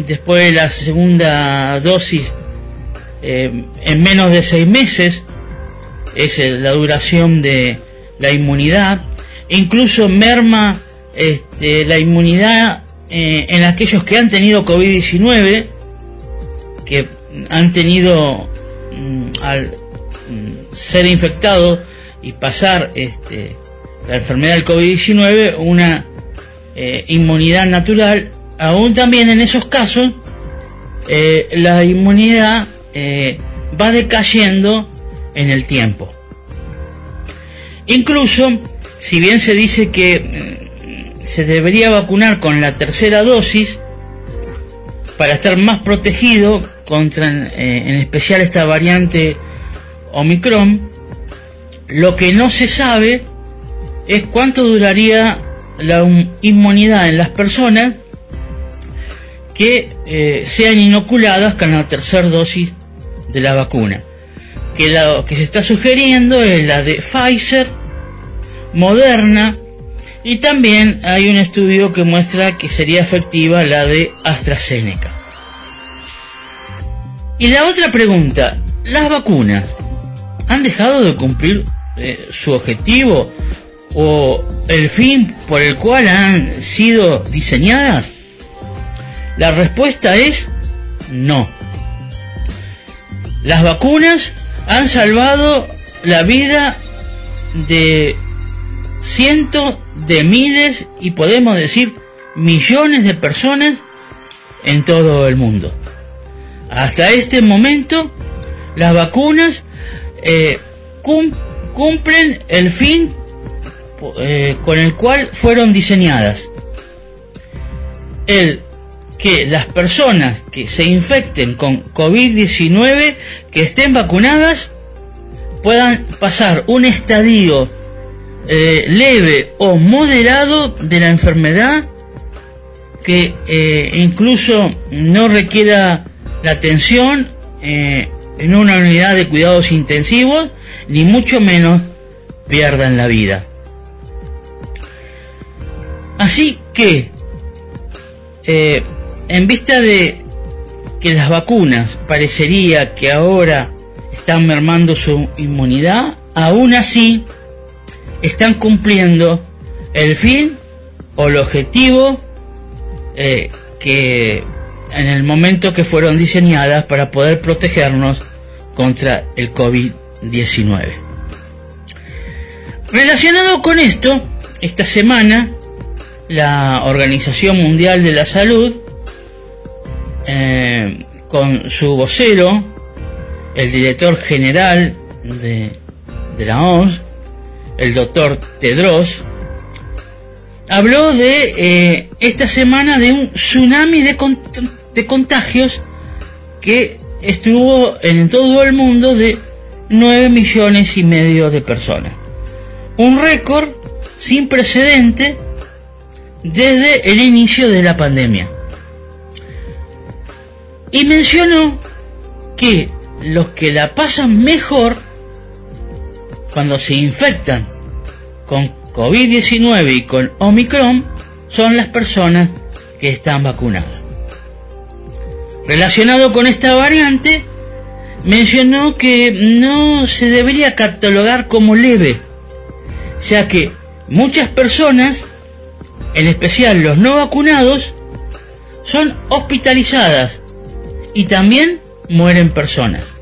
después de la segunda dosis eh, en menos de seis meses es la duración de la inmunidad, incluso merma este, la inmunidad en aquellos que han tenido COVID-19, que han tenido Mm, al mm, ser infectado y pasar este, la enfermedad del COVID-19 una eh, inmunidad natural, aún también en esos casos eh, la inmunidad eh, va decayendo en el tiempo. Incluso, si bien se dice que se debería vacunar con la tercera dosis para estar más protegido contra en especial esta variante Omicron, lo que no se sabe es cuánto duraría la inmunidad en las personas que eh, sean inoculadas con la tercera dosis de la vacuna. Que lo que se está sugiriendo es la de Pfizer, Moderna y también hay un estudio que muestra que sería efectiva la de AstraZeneca. Y la otra pregunta, ¿las vacunas han dejado de cumplir eh, su objetivo o el fin por el cual han sido diseñadas? La respuesta es no. Las vacunas han salvado la vida de cientos de miles y podemos decir millones de personas en todo el mundo. Hasta este momento, las vacunas eh, cum- cumplen el fin eh, con el cual fueron diseñadas. El que las personas que se infecten con COVID-19, que estén vacunadas, puedan pasar un estadio eh, leve o moderado de la enfermedad que eh, incluso no requiera la atención en una unidad de cuidados intensivos, ni mucho menos pierdan la vida. Así que, eh, en vista de que las vacunas parecería que ahora están mermando su inmunidad, aún así están cumpliendo el fin o el objetivo eh, que en el momento que fueron diseñadas para poder protegernos contra el COVID-19. Relacionado con esto, esta semana la Organización Mundial de la Salud, eh, con su vocero, el director general de, la OMS, el doctor Tedros, habló de eh, esta semana de un tsunami de, de contagios que estuvo en todo el mundo de 9 millones y medio de personas. Un récord sin precedente desde el inicio de la pandemia. Y mencionó que los que la pasan mejor cuando se infectan con COVID-19 y con Omicron son las personas que están vacunadas. Relacionado con esta variante, mencionó que no se debería catalogar como leve, ya que muchas personas, en especial los no vacunados, son hospitalizadas y también mueren personas.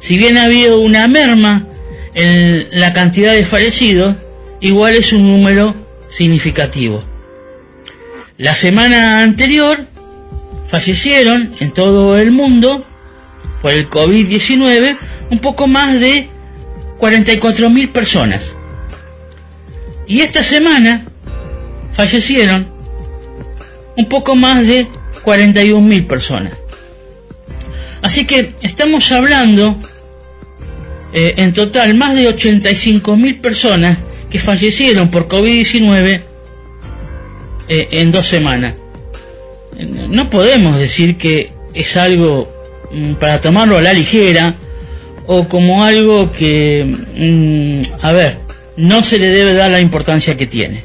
Si bien ha habido una merma en la cantidad de fallecidos, igual es un número significativo. La semana anterior fallecieron en todo el mundo por el COVID-19 un poco más de 44.000 personas. Y esta semana fallecieron un poco más de 41.000 personas. Así que estamos hablando eh, en total más de 85.000 personas que fallecieron por COVID-19 eh, en dos semanas. No podemos decir que es algo mm, para tomarlo a la ligera o como algo que, mm, a ver, no se le debe dar la importancia que tiene.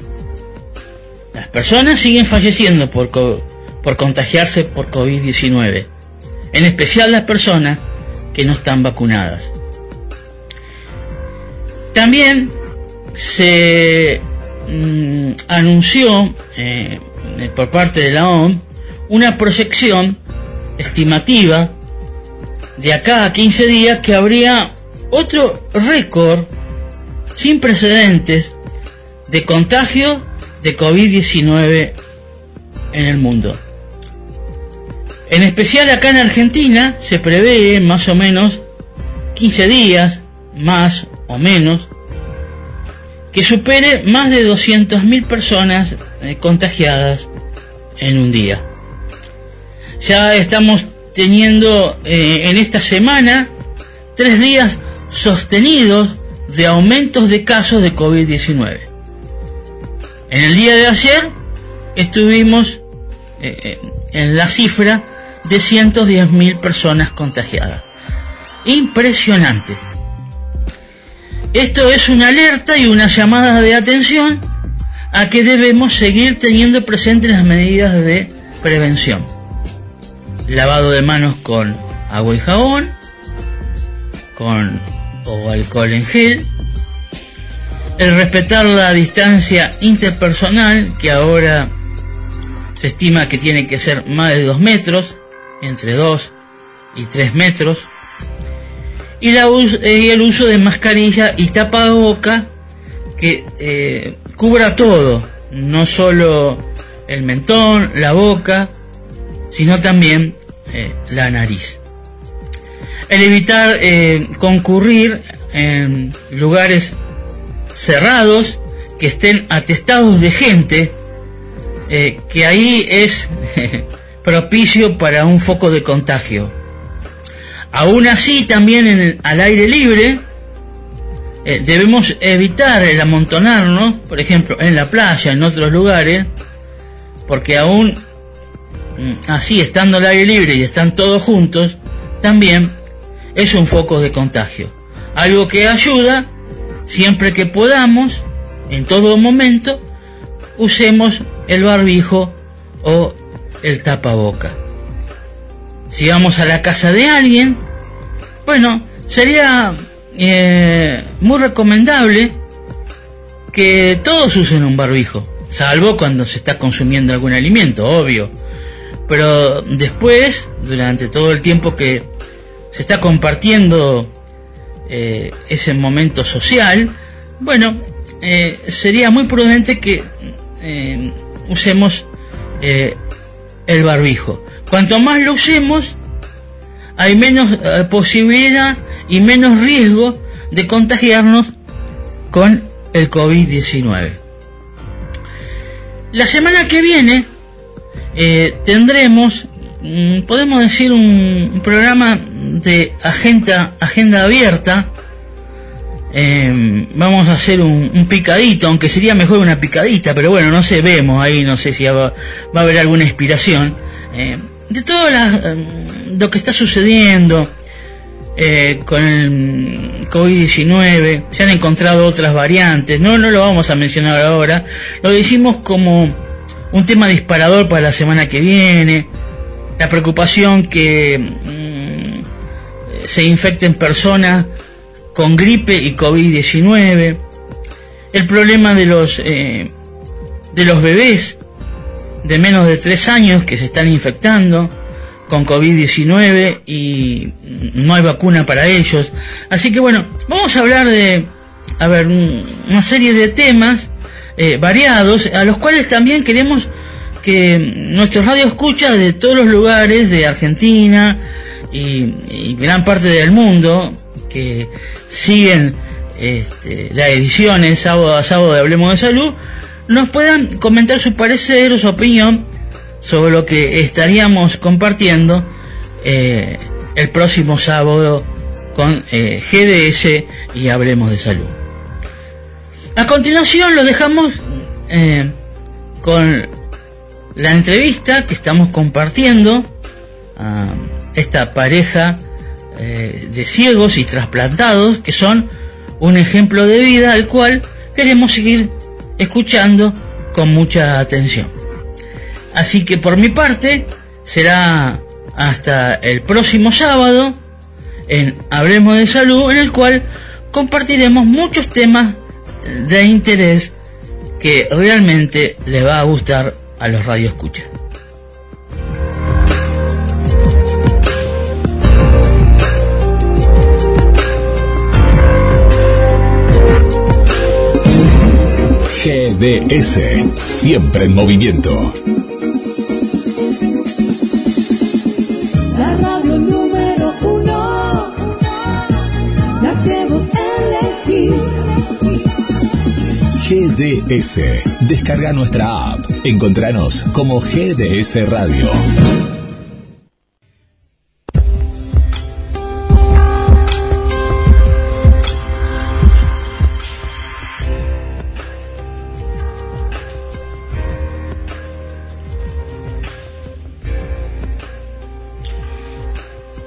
Las personas siguen falleciendo por, por contagiarse por COVID-19, en especial las personas que no están vacunadas. También se mm, anunció eh, por parte de la OMS una proyección estimativa de acá a 15 días que habría otro récord sin precedentes de contagio de COVID-19 en el mundo. En especial acá en Argentina se prevé más o menos 15 días, más o menos, que supere más de 200.000 personas eh, contagiadas en un día. Ya estamos teniendo eh, en esta semana tres días sostenidos de aumentos de casos de COVID-19. En el día de ayer estuvimos eh, eh, en la cifra de 110.000 personas contagiadas. Impresionante. Esto es una alerta y una llamada de atención a que debemos seguir teniendo presentes las medidas de prevención. Lavado de manos con agua y jabón, con o alcohol en gel, el respetar la distancia interpersonal, que ahora se estima que tiene que ser más de 2 metros, entre 2 y 3 metros, y, la, el uso de mascarilla y boca que eh, cubra todo, no solo el mentón, la boca, sino también eh, la nariz. El evitar eh, concurrir en lugares cerrados que estén atestados de gente, que ahí es [LAUGHS] propicio para un foco de contagio. Aún así, también en al aire libre, eh, debemos evitar el amontonarnos, por ejemplo, en la playa, en otros lugares, porque aún así, estando al aire libre y están todos juntos, también es un foco de contagio. Algo que ayuda, siempre que podamos, en todo momento, usemos el barbijo o el tapaboca. Si vamos a la casa de alguien, bueno, sería eh, muy recomendable que todos usen un barbijo, salvo cuando se está consumiendo algún alimento, obvio. Pero después, durante todo el tiempo que se está compartiendo eh, ese momento social, bueno, eh, sería muy prudente que usemos el barbijo. Cuanto más lo usemos, hay menos eh, posibilidad y menos riesgo de contagiarnos con el COVID-19. La semana que viene eh, tendremos, mm, podemos decir, un, programa de agenda, agenda abierta. Em, vamos a hacer un, picadito, aunque sería mejor una picadita, pero bueno, no sé, vemos ahí, no sé si va, va a haber alguna inspiración. Em, de todo em, lo que está sucediendo eh, con el COVID-19, se han encontrado otras variantes, no, no lo vamos a mencionar ahora, lo decimos como un tema disparador para la semana que viene, la preocupación que mm, se infecten personas con gripe y COVID-19, el problema de los, eh, de los bebés de menos de tres años que se están infectando con COVID-19 y no hay vacuna para ellos. Así que bueno, vamos a hablar de, a ver, una serie de temas eh, variados a los cuales también queremos que nuestros radio escucha de todos los lugares de Argentina y, gran parte del mundo que siguen este, las ediciones sábado a sábado de Hablemos de Salud nos puedan comentar su parecer o su opinión sobre lo que estaríamos compartiendo eh, el próximo sábado con eh, GDS y Hablemos de Salud. A continuación lo dejamos eh, con la entrevista que estamos compartiendo a esta pareja de ciegos y trasplantados que son un ejemplo de vida al cual queremos seguir escuchando con mucha atención. Así que por mi parte será hasta el próximo sábado en Hablemos de Salud, en el cual compartiremos muchos temas de interés que realmente le va a gustar a los radioescuchas. GDS, siempre en movimiento. GDS. Descarga nuestra app. Encontranos como GDS Radio.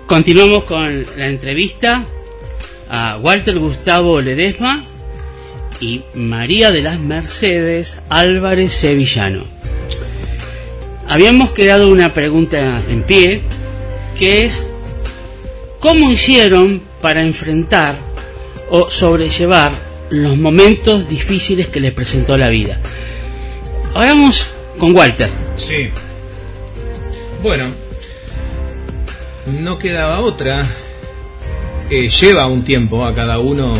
Continuamos con la entrevista a Walter Gustavo Ledesma, y María de las Mercedes Álvarez Sevillano. Habíamos quedado una pregunta en pie, que es, ¿cómo hicieron para enfrentar o sobrellevar los momentos difíciles que les presentó la vida? Ahora vamos con Walter. Sí. Bueno, no quedaba otra. Eh, lleva un tiempo a cada uno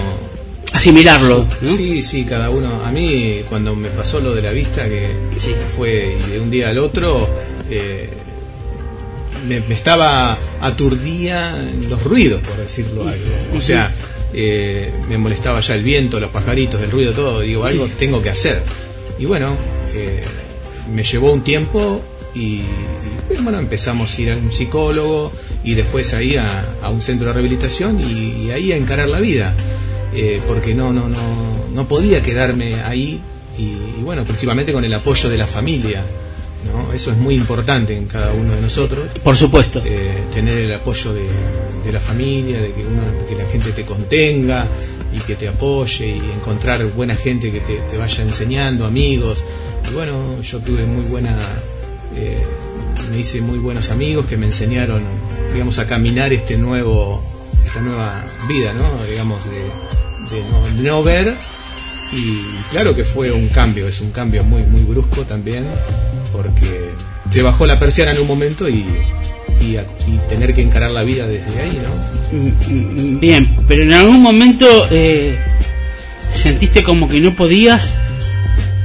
asimilarlo. ¿no? Sí, sí, cada uno. A mí, cuando me pasó lo de la vista, que fue y de un día al otro, eh, me, me estaba aturdía los ruidos, por decirlo algo. O sea, eh, me molestaba ya el viento, los pajaritos, el ruido, todo. Digo, algo tengo que hacer. Y bueno, eh, me llevó un tiempo y, y, bueno, empezamos a ir a un psicólogo y después ahí a, a un centro de rehabilitación y, y ahí a encarar la vida. Eh, porque no, no, no, no podía quedarme ahí y, y, bueno, principalmente con el apoyo de la familia. ¿no? Eso es muy importante en cada uno de nosotros. Por supuesto. Eh, tener el apoyo de, de, la familia, de que, uno, que la gente te contenga y que te apoye y encontrar buena gente que te, te vaya enseñando, amigos. Y bueno, yo tuve muy buena... Eh, me hice muy buenos amigos que me enseñaron, digamos, a caminar este nuevo, esta nueva vida, ¿no? Digamos, de, de no, ver y claro que fue un cambio, es un cambio muy muy brusco también porque se bajó la persiana en un momento y, y, y tener que encarar la vida desde ahí, ¿no? Bien, pero en algún momento eh, sentiste como que no podías.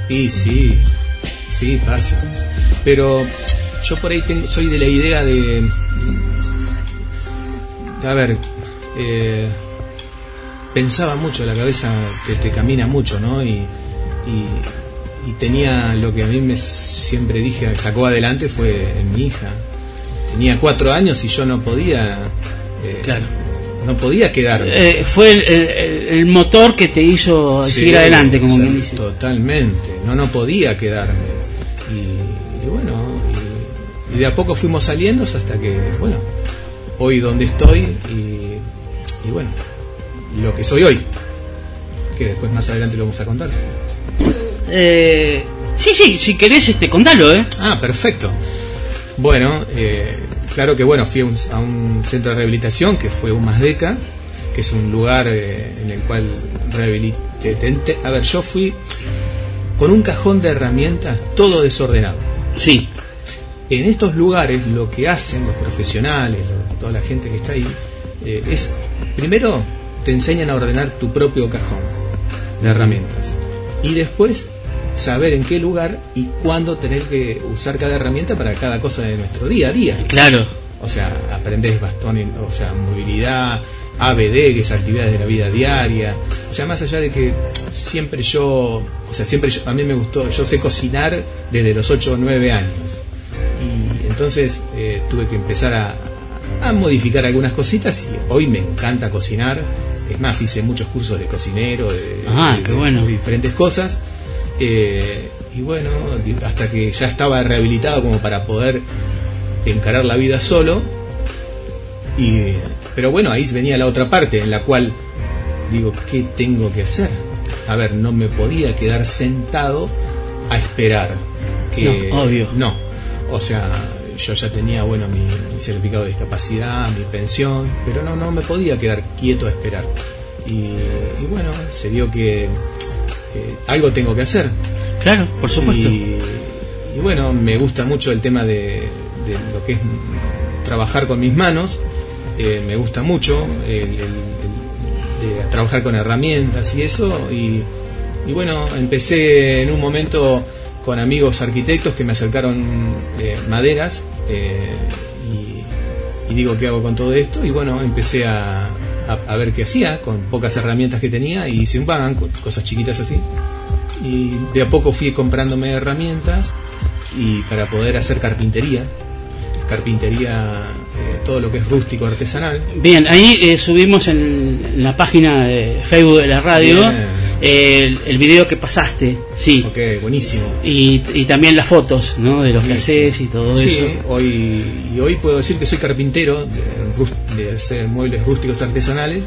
Y sí, sí pasa, pero yo por ahí tengo, soy de la idea de, a ver. Eh, pensaba mucho, la cabeza te, te camina mucho, ¿no? Y, y, y, tenía lo que a mí me siempre dije, sacó adelante fue en mi hija. Tenía cuatro años y yo no podía. Eh, claro. No podía quedarme. Eh, fue el, el, el, motor que te hizo sí, seguir adelante, como bien dice. Totalmente. No, no podía quedarme. Y, y bueno, y, y, de a poco fuimos saliendo hasta que, bueno, hoy donde estoy y bueno, lo que soy hoy. Que después más adelante lo vamos a contar. Eh, sí, sí, si querés, este, contalo, ¿eh? Ah, perfecto. Bueno, eh, claro que bueno, fui a un, a un, centro de rehabilitación que fue un Mazdeca, que es un lugar eh, en el cual rehabilité. A ver, yo fui con un cajón de herramientas todo desordenado. Sí. En estos lugares lo que hacen los profesionales, toda la gente que está ahí, eh, es primero te enseñan a ordenar tu propio cajón de herramientas. Y después saber en qué lugar y cuándo tener que usar cada herramienta para cada cosa de nuestro día a día. Claro. O sea, aprendés bastón, o sea, movilidad, ABD, que es actividades de la vida diaria. O sea, más allá de que siempre yo, o sea, siempre yo, a mí me gustó, yo sé cocinar desde los 8 o 9 años. Y entonces eh, tuve que empezar a, a modificar algunas cositas y hoy me encanta cocinar. Es más, hice muchos cursos de cocinero, de, ah, de, qué bueno. de diferentes cosas. Eh, y bueno, hasta que ya estaba rehabilitado como para poder encarar la vida solo. Y, pero bueno, ahí venía la otra parte en la cual digo, ¿qué tengo que hacer? A ver, no me podía quedar sentado a esperar. Que, no, obvio. No, o sea, yo ya tenía bueno mi, mi, certificado de discapacidad, mi pensión, pero no, no me podía quedar quieto a esperar. Y, y bueno, se dio que eh, algo tengo que hacer. Claro, por supuesto. Y, y, bueno, me gusta mucho el tema de, de lo que es trabajar con mis manos, eh, me gusta mucho el, el, el, de trabajar con herramientas y eso. Y, y bueno, empecé en un momento con amigos arquitectos que me acercaron eh, maderas eh, y, y, digo qué hago con todo esto y bueno empecé a, a, a, ver qué hacía con pocas herramientas que tenía y hice un banco, cosas chiquitas así. Y de a poco fui comprándome herramientas y para poder hacer carpintería carpintería eh, todo lo que es rústico artesanal. Bien ahí eh, subimos en, en, la página de Facebook de la radio el, el video que pasaste, sí. Ok, buenísimo. Y, y también las fotos, ¿no? De lo que haces y todo Sí, eso. hoy, y hoy puedo decir que soy carpintero de, de hacer muebles rústicos artesanales.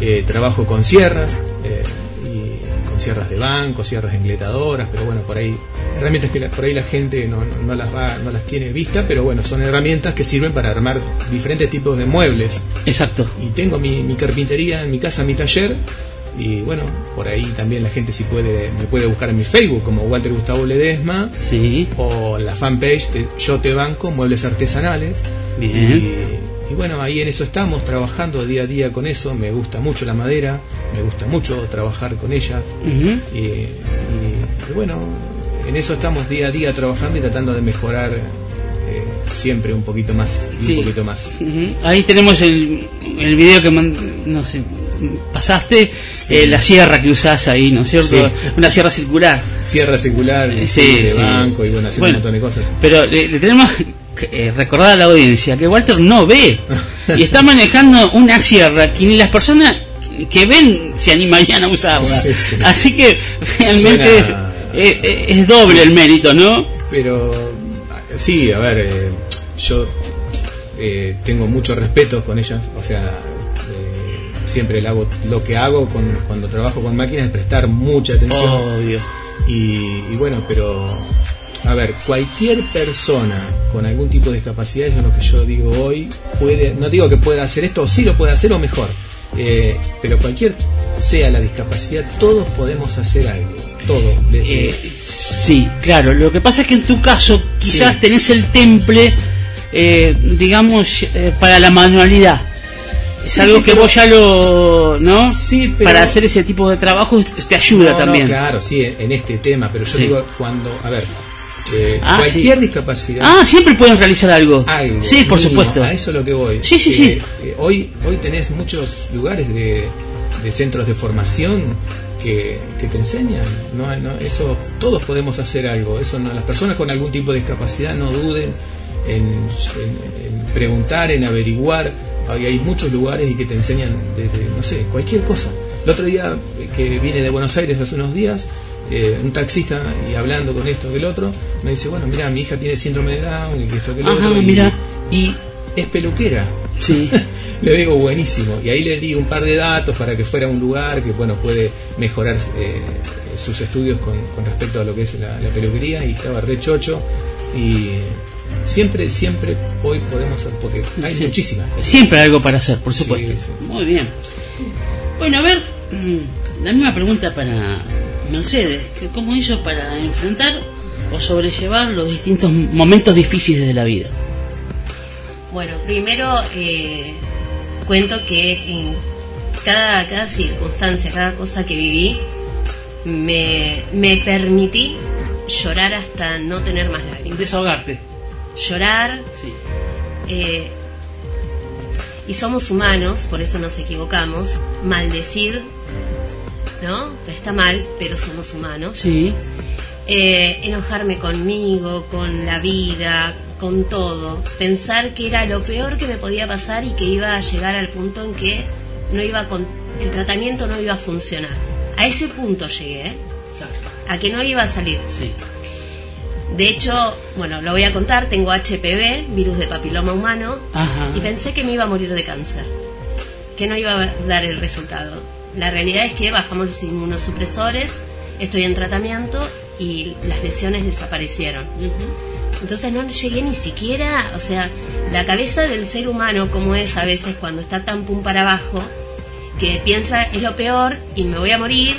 Eh, trabajo con sierras, eh, y con sierras de banco, sierras engletadoras, pero bueno, por ahí, herramientas que la- por ahí la gente no, no- no las va, no las tiene vista, pero bueno, son herramientas que sirven para armar diferentes tipos de muebles. Exacto. Y tengo mi, mi carpintería en mi casa, mi taller, y bueno, por ahí también la gente si puede, me puede buscar en mi Facebook como Walter Gustavo Ledesma, Sí. o la fanpage de Yo Te Banco, Muebles Artesanales. Bien. Y, y bueno, ahí en eso estamos, trabajando día a día con eso. Me gusta mucho la madera, me gusta mucho trabajar con ella. Y, y- y bueno, en eso estamos día a día trabajando y tratando de mejorar eh, siempre un poquito más Sí. un poquito más. Ahí tenemos el, el video que man- no sé, pasaste, eh, la sierra que usás ahí, ¿no es cierto? Sí. Una sierra circular. Sierra circular, Eh, sí, de banco y bueno, haciendo Bueno, un montón de cosas. Pero le, le tenemos que eh, recordar a la audiencia que Walter no ve [LAUGHS] y está manejando una sierra que ni las personas que ven se animarían a usarla. Sí, sí. Así que realmente Suena- es, es- es doble el mérito, ¿no? Pero sí, a ver, eh, yo eh, tengo mucho respeto con ellas, o sea, siempre hago lo que hago con, cuando trabajo con máquinas es prestar mucha atención. Obvio. Y, y bueno, pero a ver, cualquier persona con algún tipo de discapacidad, es lo que yo digo hoy, puede, no digo que pueda hacer esto, o sí lo puede hacer o mejor, eh, pero cualquier sea la discapacidad, todos podemos hacer algo, todo. desde- Eh, sí, claro. Lo que pasa es que en tu caso quizás Sí. tenés el temple, eh, digamos, eh, para la manualidad. Es Sí, algo sí, que pero- vos ya lo, ¿no? Sí, pero- Para hacer ese tipo de trabajo te ayuda No, también. No, claro, sí, en, este tema, pero yo digo cuando, a ver, eh, Ah, cualquier sí. discapacidad. Ah, siempre pueden realizar algo. algo, Sí, por mínimo, supuesto. A eso es lo que voy. Sí, sí, Eh, sí. eh, hoy, hoy tenés muchos lugares de, de centros de formación que, que te enseñan. No, no, eso, todos podemos hacer algo. Eso no, las personas con algún tipo de discapacidad no duden en, en- en preguntar, en averiguar. Hay, hay muchos lugares y que te enseñan desde, no sé, cualquier cosa. El otro día eh, que vine de Buenos Aires hace unos días, eh, un taxista y hablando con esto que el otro, me dice, bueno, mira, mi hija tiene síndrome de Down y esto que el Ajá, otro. y- mira. y es peluquera. Sí. [LAUGHS] le digo buenísimo. Y ahí le di un par de datos para que fuera un lugar que bueno puede mejorar eh, sus estudios con, con respecto a lo que es la, la peluquería y estaba re chocho. Y siempre, siempre hoy podemos hacer, porque hay Sí. muchísimas cosas. Siempre hay algo para hacer, por supuesto. sí. Muy bien. Bueno, a ver, mm, la misma pregunta para Mercedes. que ¿Cómo hizo para enfrentar o sobrellevar los distintos momentos difíciles de la vida? Bueno, primero eh, cuento que en cada, cada circunstancia, cada cosa que viví, me, me permití llorar hasta no tener más lágrimas. Desahogarte. Llorar. Sí. eh, y somos humanos, por eso nos equivocamos. Maldecir, ¿no? Está mal, pero somos humanos. Sí. Eh, enojarme conmigo, con la vida, con todo. Pensar que era lo peor que me podía pasar y que iba a llegar al punto en que no iba con, el tratamiento no iba a funcionar. A ese punto llegué, ¿eh? a que no iba a salir. Sí. De hecho, bueno, lo voy a contar, tengo HPV, virus de papiloma humano, Ajá. y pensé que me iba a morir de cáncer, que no iba a dar el resultado. La realidad es que bajamos los inmunosupresores, estoy en tratamiento y las lesiones desaparecieron. Entonces no llegué ni siquiera, o sea, la cabeza del ser humano como es a veces cuando está tan pum para abajo, que piensa es lo peor y me voy a morir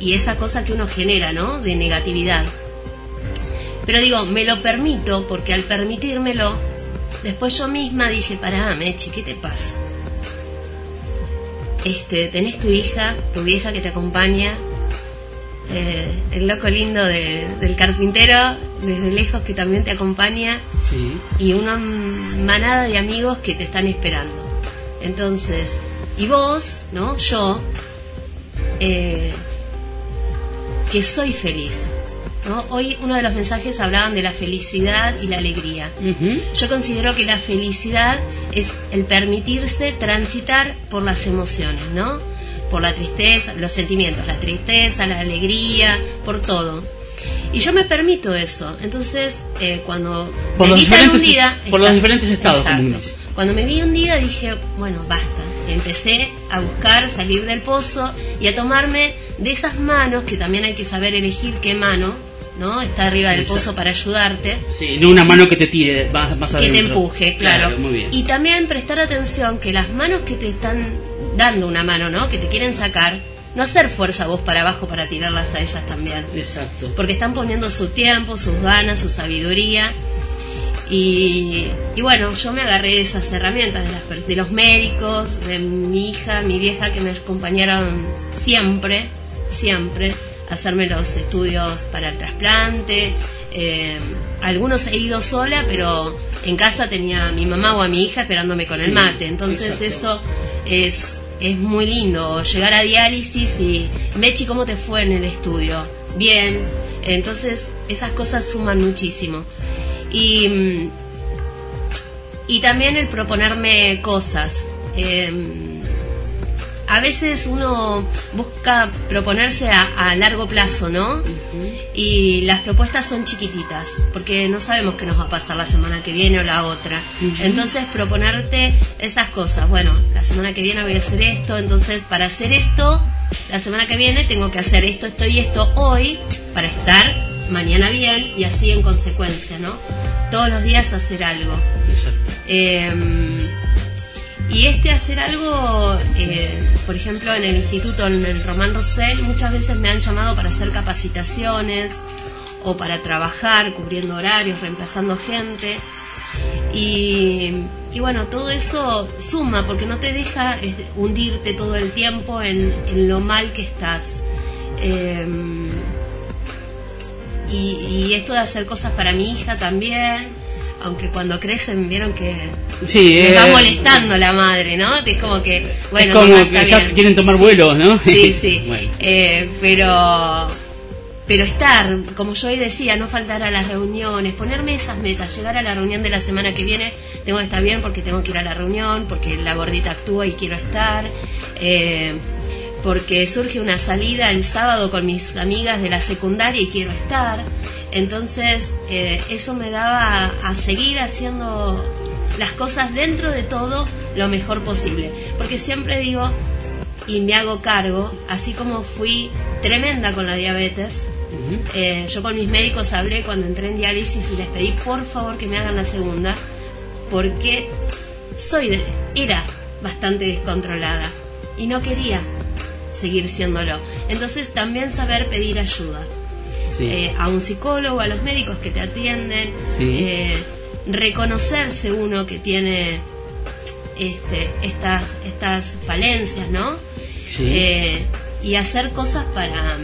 y esa cosa que uno genera, ¿no? De negatividad. Pero digo, me lo permito porque al permitírmelo, después yo misma dije, pará, Mechi, ¿qué te pasa? Este, tenés tu hija, tu vieja que te acompaña, eh, el loco lindo de- del carpintero desde lejos que también te acompaña Sí. y una manada de amigos que te están esperando. Entonces, y vos, ¿no? Yo, eh, que soy feliz. ¿No? Hoy uno de los mensajes hablaban de la felicidad y la alegría. Yo considero que la felicidad es el permitirse transitar por las emociones, ¿no? por la tristeza, los sentimientos, la tristeza, la alegría, por todo. Y yo me permito eso. Entonces, eh, cuando Por me vi tan hundida, por los diferentes estados, dice. Cuando me vi hundida dije, bueno, basta. Empecé a buscar salir del pozo y a tomarme de esas manos, que también hay que saber elegir qué mano, ¿no? Está arriba del Exacto. pozo para ayudarte. Sí, no una mano que te tire más, más que adentro. te empuje, claro. Muy bien. Y también prestar atención que las manos que te están dando una mano, ¿no? Que te quieren sacar, no hacer fuerza vos para abajo para tirarlas a ellas también. Exacto. Porque están poniendo su tiempo, sus ganas, su sabiduría. Y, y bueno, yo me agarré de esas herramientas, de, las de los médicos, de mi hija, mi vieja, que me acompañaron siempre, siempre, hacerme los estudios para el trasplante. Eh, algunos he ido sola, pero en casa tenía a mi mamá o a mi hija esperándome con el mate. Entonces exacto. eso es, es muy lindo, llegar a diálisis y, Mechi, ¿cómo te fue en el estudio? Bien. Entonces esas cosas suman muchísimo. Y, y también el proponerme cosas. Eh, a veces uno busca proponerse a, a largo plazo, ¿no? Y las propuestas son chiquititas, porque no sabemos qué nos va a pasar la semana que viene o la otra. Entonces, proponerte esas cosas. Bueno, la semana que viene voy a hacer esto, entonces para hacer esto, la semana que viene tengo que hacer esto, esto y esto hoy para estar mañana bien y así en consecuencia, ¿no? Todos los días hacer algo. Eh, y este hacer algo, eh, por ejemplo, en el instituto, en el Román Rosell, muchas veces me han llamado para hacer capacitaciones o para trabajar cubriendo horarios, reemplazando gente. Y, y bueno, todo eso suma porque no te deja hundirte todo el tiempo en, lo mal que estás. Eh, y, y esto de hacer cosas para mi hija también, aunque cuando crecen vieron que Sí, eh, va molestando la madre, ¿no? Es como que, bueno, es como que ya bien. quieren tomar vuelos, ¿no? Sí, [LAUGHS] sí. Bueno. Eh, pero pero estar, como yo hoy decía, no faltar a las reuniones, ponerme esas metas, llegar a la reunión de la semana que viene, tengo que estar bien porque tengo que ir a la reunión, porque la gordita actúa y quiero estar, eh, porque surge una salida el sábado con mis amigas de la secundaria y quiero estar. Entonces, eh, eso me daba a, seguir haciendo las cosas dentro de todo lo mejor posible. Porque siempre digo, y me hago cargo, así como fui tremenda con la diabetes. eh, yo con mis médicos hablé cuando entré en diálisis y les pedí por favor que me hagan la segunda, porque soy de- era bastante descontrolada y no quería seguir siéndolo. Entonces también saber pedir ayuda Sí. eh, a un psicólogo, a los médicos que te atienden, Sí. eh, reconocerse uno que tiene este, estas, estas falencias, ¿no? Sí. Eh, y hacer cosas para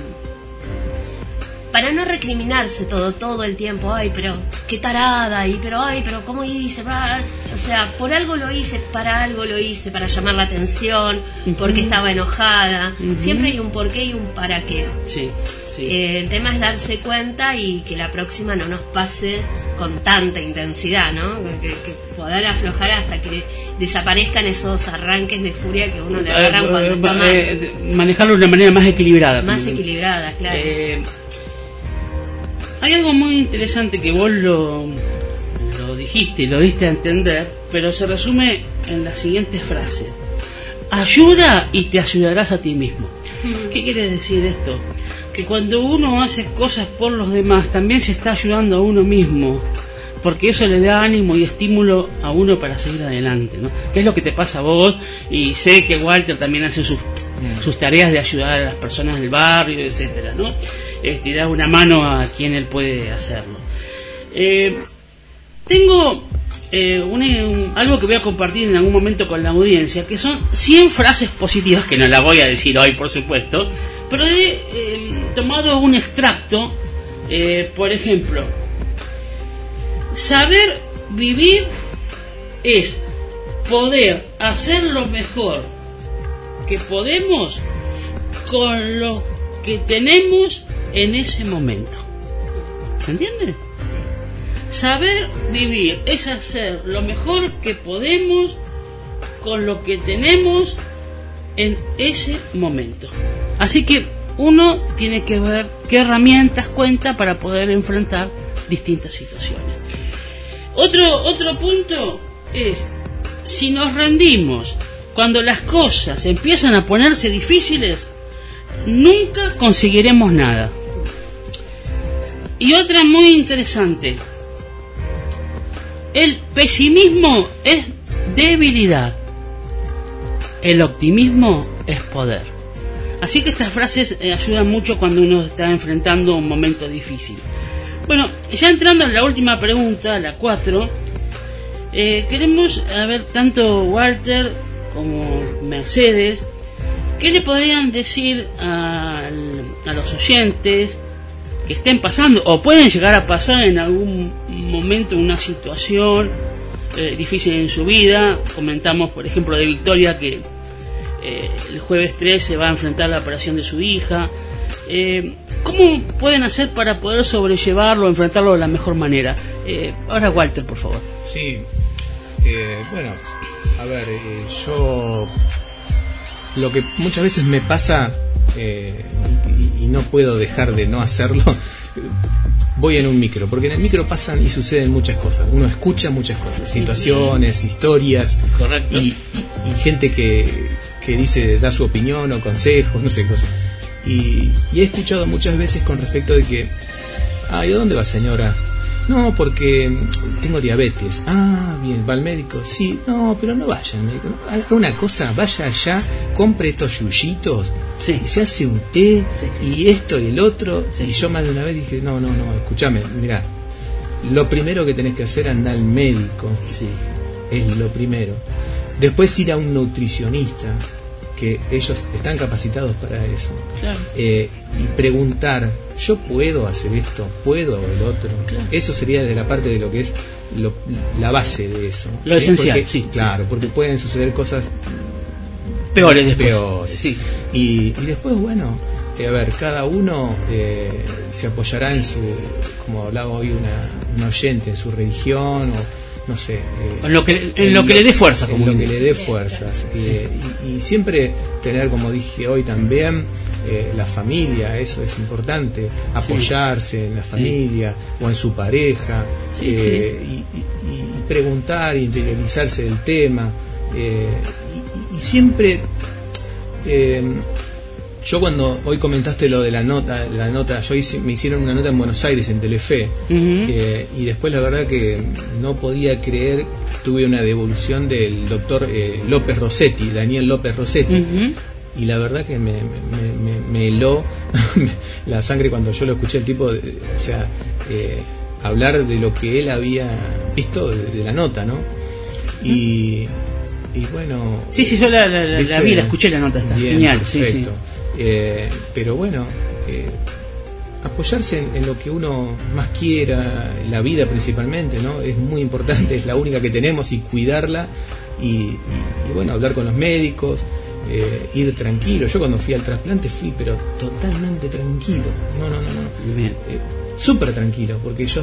para no recriminarse todo todo el tiempo ay pero qué tarada y pero ay pero cómo hice o sea por algo lo hice para algo lo hice para llamar la atención porque estaba enojada siempre hay un porqué y un para qué Sí, sí. eh, el tema es darse cuenta y que la próxima no nos pase con tanta intensidad, ¿no? Que, que poder aflojar hasta que desaparezcan esos arranques de furia que uno le agarran Eh, cuando está eh, mal. eh, manejarlo de una manera más equilibrada. Más equilibrada, claro. Eh, hay algo muy interesante que vos lo, lo dijiste y lo diste a entender, pero se resume en las siguientes frases. Ayuda y te ayudarás a ti mismo. ¿Qué quiere decir esto? Que cuando uno hace cosas por los demás, también se está ayudando a uno mismo. Porque eso le da ánimo y estímulo a uno para seguir adelante, ¿no? ¿Qué es lo que te pasa a vos? Y sé que Walter también hace sus, sus tareas de ayudar a las personas del barrio, etcétera, ¿no? Este, y da una mano a quien él puede hacerlo. Eh, tengo eh, un- algo que voy a compartir en algún momento con la audiencia, que son 100 frases positivas, que no las voy a decir hoy, por supuesto, pero he eh, tomado un extracto, eh, por ejemplo, saber vivir es poder hacer lo mejor que podemos con lo que tenemos en ese momento. ¿Se entiende? Saber vivir es hacer lo mejor que podemos con lo que tenemos en ese momento. Así que uno tiene que ver qué herramientas cuenta para poder enfrentar distintas situaciones. Otro, otro punto es, si nos rendimos cuando las cosas empiezan a ponerse difíciles, nunca conseguiremos nada. Y otra muy interesante, el pesimismo es debilidad, el optimismo es poder. Así que estas frases eh, ayudan mucho cuando uno está enfrentando un momento difícil. Bueno, ya entrando en la última pregunta, la 4, eh, queremos ver tanto Walter como Mercedes, ¿qué le podrían decir al- a los oyentes que estén pasando o pueden llegar a pasar en algún momento una situación eh, difícil en su vida? Comentamos, por ejemplo, de Victoria que eh, el jueves 3 se va a enfrentar a la operación de su hija. Eh, ¿Cómo pueden hacer para poder sobrellevarlo, enfrentarlo de la mejor manera? Eh, ahora Walter, por favor. Sí, bueno, a ver, yo lo que muchas veces me pasa y no puedo dejar de no hacerlo, voy en un micro, porque en el micro pasan y suceden muchas cosas, uno escucha muchas cosas, situaciones, historias, Correcto. y, y- y gente que, que dice, da su opinión o consejos, no sé, cosas. Y, y he escuchado muchas veces con respecto de que, ay, ¿a dónde va señora? No, porque tengo diabetes. Ah, bien, va al médico. Sí, no, pero no vaya al médico. Haga una cosa, vaya allá, compre estos yuyitos, y se hace un té, y esto y el otro. Y yo más de una vez dije, no, no, no, escúchame, mira, lo primero que tenés que hacer es andar al médico. Es lo primero. Después ir a un nutricionista, que ellos están capacitados para eso. Claro. Eh, y preguntar, ¿yo puedo hacer esto? ¿Puedo el otro? Eso sería de la parte de lo que es lo- la base de eso. Lo esencial, Porque- sí. Claro, porque pueden suceder cosas Peores después. peores. Sí. Y, y después, bueno, eh, a ver, cada uno eh, se apoyará en su, como hablaba hoy una, una oyente, en su religión o no sé. eh, En lo que- en lo que le dé fuerza, En como lo uno que le dé fuerzas. Y, y siempre tener, como dije hoy también, eh, la familia, eso es importante, apoyarse en la familia o en su pareja Sí, eh, Y, y- preguntar interiorizarse del tema. eh, y, siempre yo cuando hoy comentaste lo de la nota, la nota, yo hice- me hicieron una nota en Buenos Aires en Telefe eh, y después la verdad que no podía creer, tuve una devolución del doctor eh, López Rossetti, Daniel López Rossetti. Y la verdad que me, me, me- me heló [LAUGHS] la sangre cuando yo lo escuché el tipo, de- o sea, eh, hablar de lo que él había visto de, de la nota, ¿no? Y, y bueno... Sí, sí, yo la, la- la- vi, la escuché, la nota está Bien, genial. sí, perfecto. sí. Eh, pero bueno, eh, apoyarse en, en lo que uno más quiera, la vida principalmente, ¿no? Es muy importante, es la única que tenemos y cuidarla y, y- y, bueno, hablar con los médicos, eh, ir tranquilo. Yo cuando fui al trasplante fui, pero totalmente tranquilo. No, no, no, no. Eh, Súper tranquilo, porque yo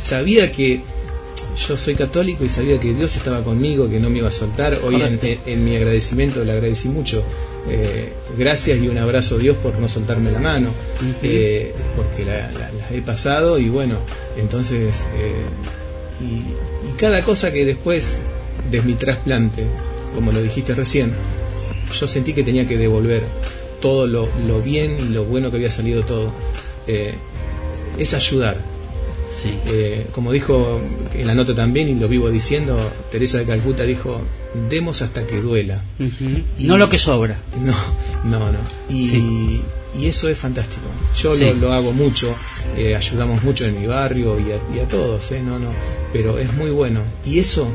sabía que yo soy católico y sabía que Dios estaba conmigo, que no me iba a soltar. Hoy en, en mi agradecimiento le agradecí mucho. Eh, gracias y un abrazo a Dios por no soltarme la mano, eh, porque la, la- las he pasado y bueno, entonces, eh, y, y cada cosa que después de mi trasplante, como lo dijiste recién, yo sentí que tenía que devolver todo lo, lo bien y lo bueno que había salido todo. Es ayudar. Eh, como dijo en la nota también, y lo vivo diciendo, Teresa de Calcuta dijo, demos hasta que duela. Y- No lo que sobra. No, no, no. Y, y eso es fantástico. Yo Sí. lo, lo hago mucho, eh, ayudamos mucho en mi barrio y a, y a todos, eh, no, no. Pero es muy bueno. Y eso,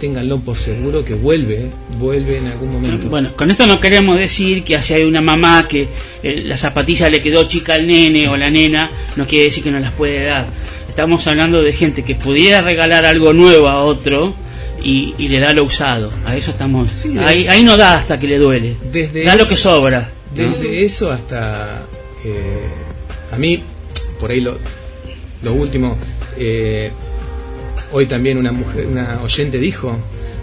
ténganlo por seguro que vuelve, vuelve en algún momento. Bueno, con esto no queremos decir que si hay una mamá que eh, la zapatilla le quedó chica al nene o la nena, no quiere decir que no las puede dar. Estamos hablando de gente que pudiera regalar algo nuevo a otro y, y le da lo usado. A eso estamos. ahí, ahí no da hasta que le duele. Desde da lo que sobra. ¿no? Desde eso hasta eh, a mí, por ahí lo, lo último, eh, hoy también una mujer, una oyente dijo,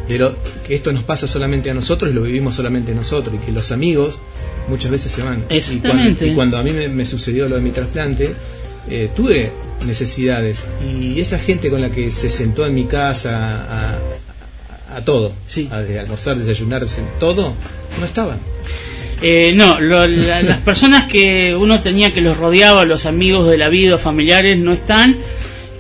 de lo, que esto nos pasa solamente a nosotros y lo vivimos solamente nosotros y que los amigos muchas veces se van. Y cuando, y cuando a mí me, me sucedió lo de mi trasplante, eh, tuve necesidades y esa gente con la que se sentó en mi casa a, a- a todo, a de almorzar, desayunar, todo, no estaban. Eh, no, lo- la- las personas que uno tenía que los rodeaba, los amigos de la vida, familiares, no están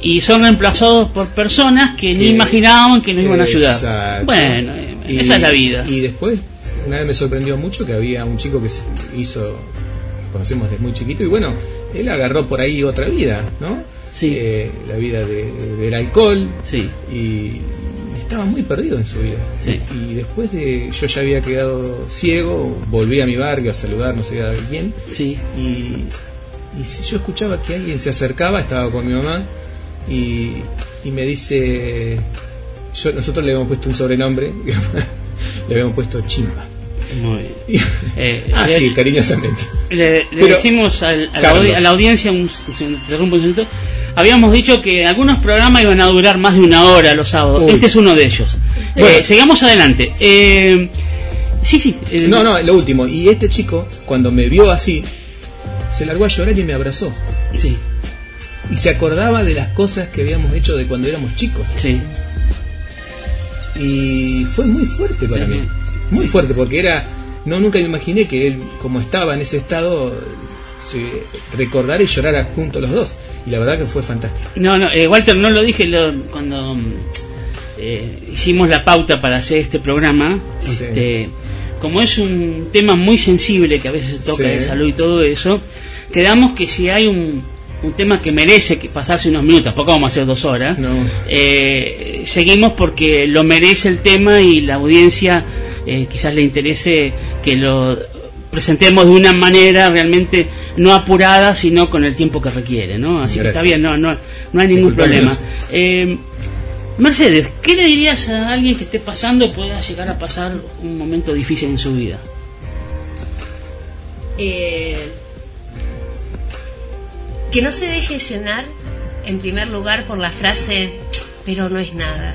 y son reemplazados por personas que ni imaginaban que nos iban a ayudar. Exacto. Bueno, eh, Y- esa es la vida. Y después, una vez me sorprendió mucho que había un chico que se hizo, lo conocemos desde muy chiquito, y bueno, él agarró por ahí otra vida, ¿no? Sí. Eh, la vida de- del alcohol. Sí. Y estaba muy perdido en su vida. Sí. Y después de. Yo ya había quedado ciego, volví a mi barrio a saludar, no sé a quién. Sí. Y, y si yo escuchaba que alguien se acercaba, estaba con mi mamá, y, y me dice. Yo, nosotros le habíamos puesto un sobrenombre, [LAUGHS] le habíamos puesto Chimba. Muy bien. Eh, [LAUGHS] ah, le- sí, cariñosamente. Le, le Pero- decimos al- a, la a audiencia, un, se interrumpo un segundo, habíamos dicho que algunos programas iban a durar más de una hora los sábados. Uy. Este es uno de ellos. Bueno. Sigamos adelante. Eh, sí, sí. eh, No, no, lo último. Y este chico, cuando me vio así, se largó a llorar y me abrazó. Sí. Y se acordaba de las cosas que habíamos hecho de cuando éramos chicos. Sí. Y fue muy fuerte para Sí, mí. sí. Muy fuerte, porque era. No, nunca me imaginé que él, como estaba en ese estado, se recordara y llorara juntos los dos. Y la verdad que fue fantástico. No, no, eh, Walter, no lo dije lo- cuando mm, eh, hicimos la pauta para hacer este programa. Este, como es un tema muy sensible que a veces se toca Sí. de salud y todo eso, quedamos que si hay un, un tema que merece que pasarse unos minutos, tampoco vamos a hacer dos horas, eh, seguimos porque lo merece el tema y la audiencia quizás le interese que lo presentemos de una manera realmente no apurada, sino con el tiempo que requiere, ¿no? Así que está bien, no, no, no hay ningún problema. Eh, Mercedes, ¿qué le dirías a alguien que esté pasando pueda llegar a pasar un momento difícil en su vida? Eh, que no se deje llenar, en primer lugar, por la frase, pero no es nada.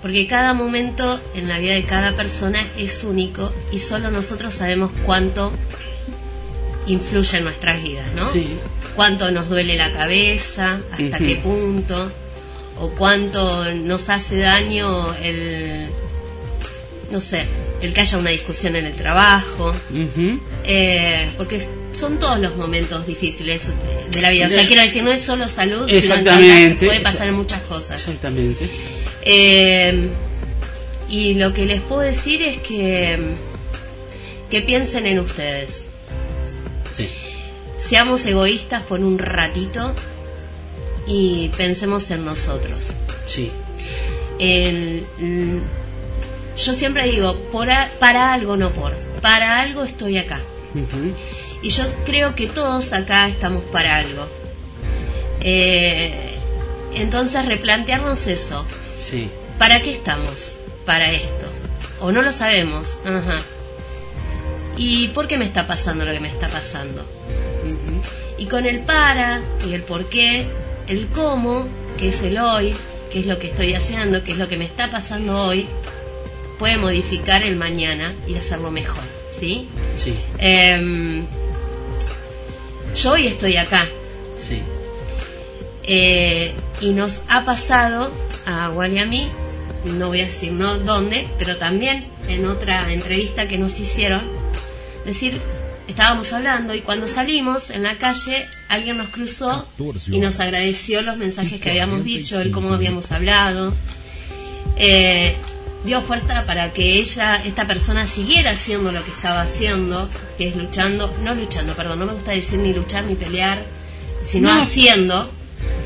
Porque cada momento en la vida de cada persona es único y solo nosotros sabemos cuánto influye en nuestras vidas, ¿no? Sí. Cuánto nos duele la cabeza, hasta qué punto, o cuánto nos hace daño el, no sé, el que haya una discusión en el trabajo, eh, porque son todos los momentos difíciles de, la vida. O sea, quiero decir, no es solo salud, sino en Exactamente. tantas- puede pasar en muchas cosas. Exactamente. Eh, y lo que les puedo decir es que, que piensen en ustedes. Sí. Seamos egoístas por un ratito y pensemos en nosotros. Sí. El- yo siempre digo, por a- para algo, no por. Para algo estoy acá. Y yo creo que todos acá estamos para algo. Eh, entonces replantearnos eso. Sí. ¿Para qué estamos? Para esto. O no lo sabemos. Ajá. ¿Y por qué me está pasando lo que me está pasando? Y con el para y el por qué, el cómo, que es el hoy, que es lo que estoy haciendo, que es lo que me está pasando hoy, puede modificar el mañana y hacerlo mejor. ¿Sí? Sí. Em, yo hoy estoy acá. Sí. Eh, y nos ha pasado a Wally y a mí, no voy a decir no dónde, pero también en otra entrevista que nos hicieron, decir, estábamos hablando y cuando salimos en la calle alguien nos cruzó y nos agradeció los mensajes que habíamos dicho, el cómo habíamos hablado. Eh, dio fuerza para que ella, esta persona, siguiera haciendo lo que estaba haciendo, que es luchando, no luchando, perdón, no me gusta decir ni luchar ni pelear, sino No. haciendo.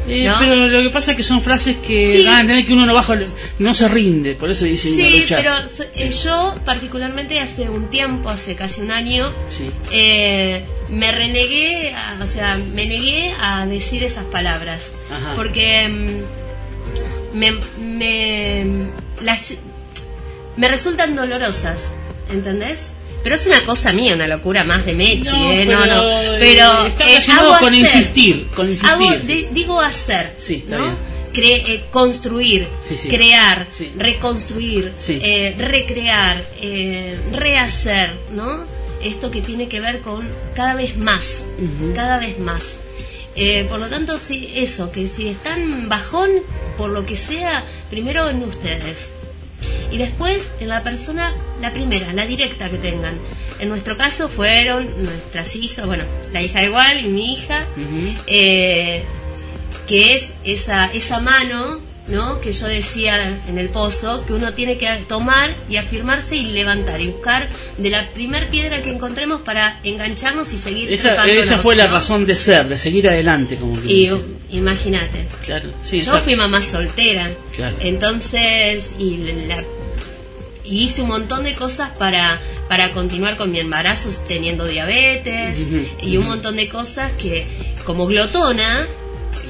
Eh, ¿no? Pero lo que pasa es que son frases que Sí. a entender que uno no baja, no se rinde, por eso dicen Sí, luchar. pero eh, yo particularmente hace un tiempo, hace casi un año, Sí. eh, me renegué, a- o sea, me negué a decir esas palabras. Ajá. Porque mm, me, me, las, me resultan dolorosas, ¿entendés? Pero es una cosa mía, una locura más de Mechi, No, ¿eh? pero, no, no. eh, Pero está eh, hago con hacer. insistir, con insistir. Hago- digo hacer. Sí, está ¿no? bien. cre- eh, construir, Sí, sí. crear, Sí. reconstruir, eh, recrear, eh, rehacer, ¿no? Esto que tiene que ver con cada vez más, cada vez más. Eh, por lo tanto, sí, eso, que si están bajón, por lo que sea, primero en ustedes. Y después en la persona, la primera, la directa que tengan. En nuestro caso fueron nuestras hijas, bueno, la hija igual y mi hija, eh, que es esa, esa mano, ¿no? Que yo decía en el pozo, que uno tiene que tomar y afirmarse y levantar y buscar de la primer piedra que encontremos para engancharnos y seguir Esa, esa fue la razón de ser, de seguir adelante, como quien Y imagínate, Claro, sí, yo exacto. fui mamá soltera, Claro. entonces y la- y hice un montón de cosas para para continuar con mi embarazo teniendo diabetes y un montón de cosas que como glotona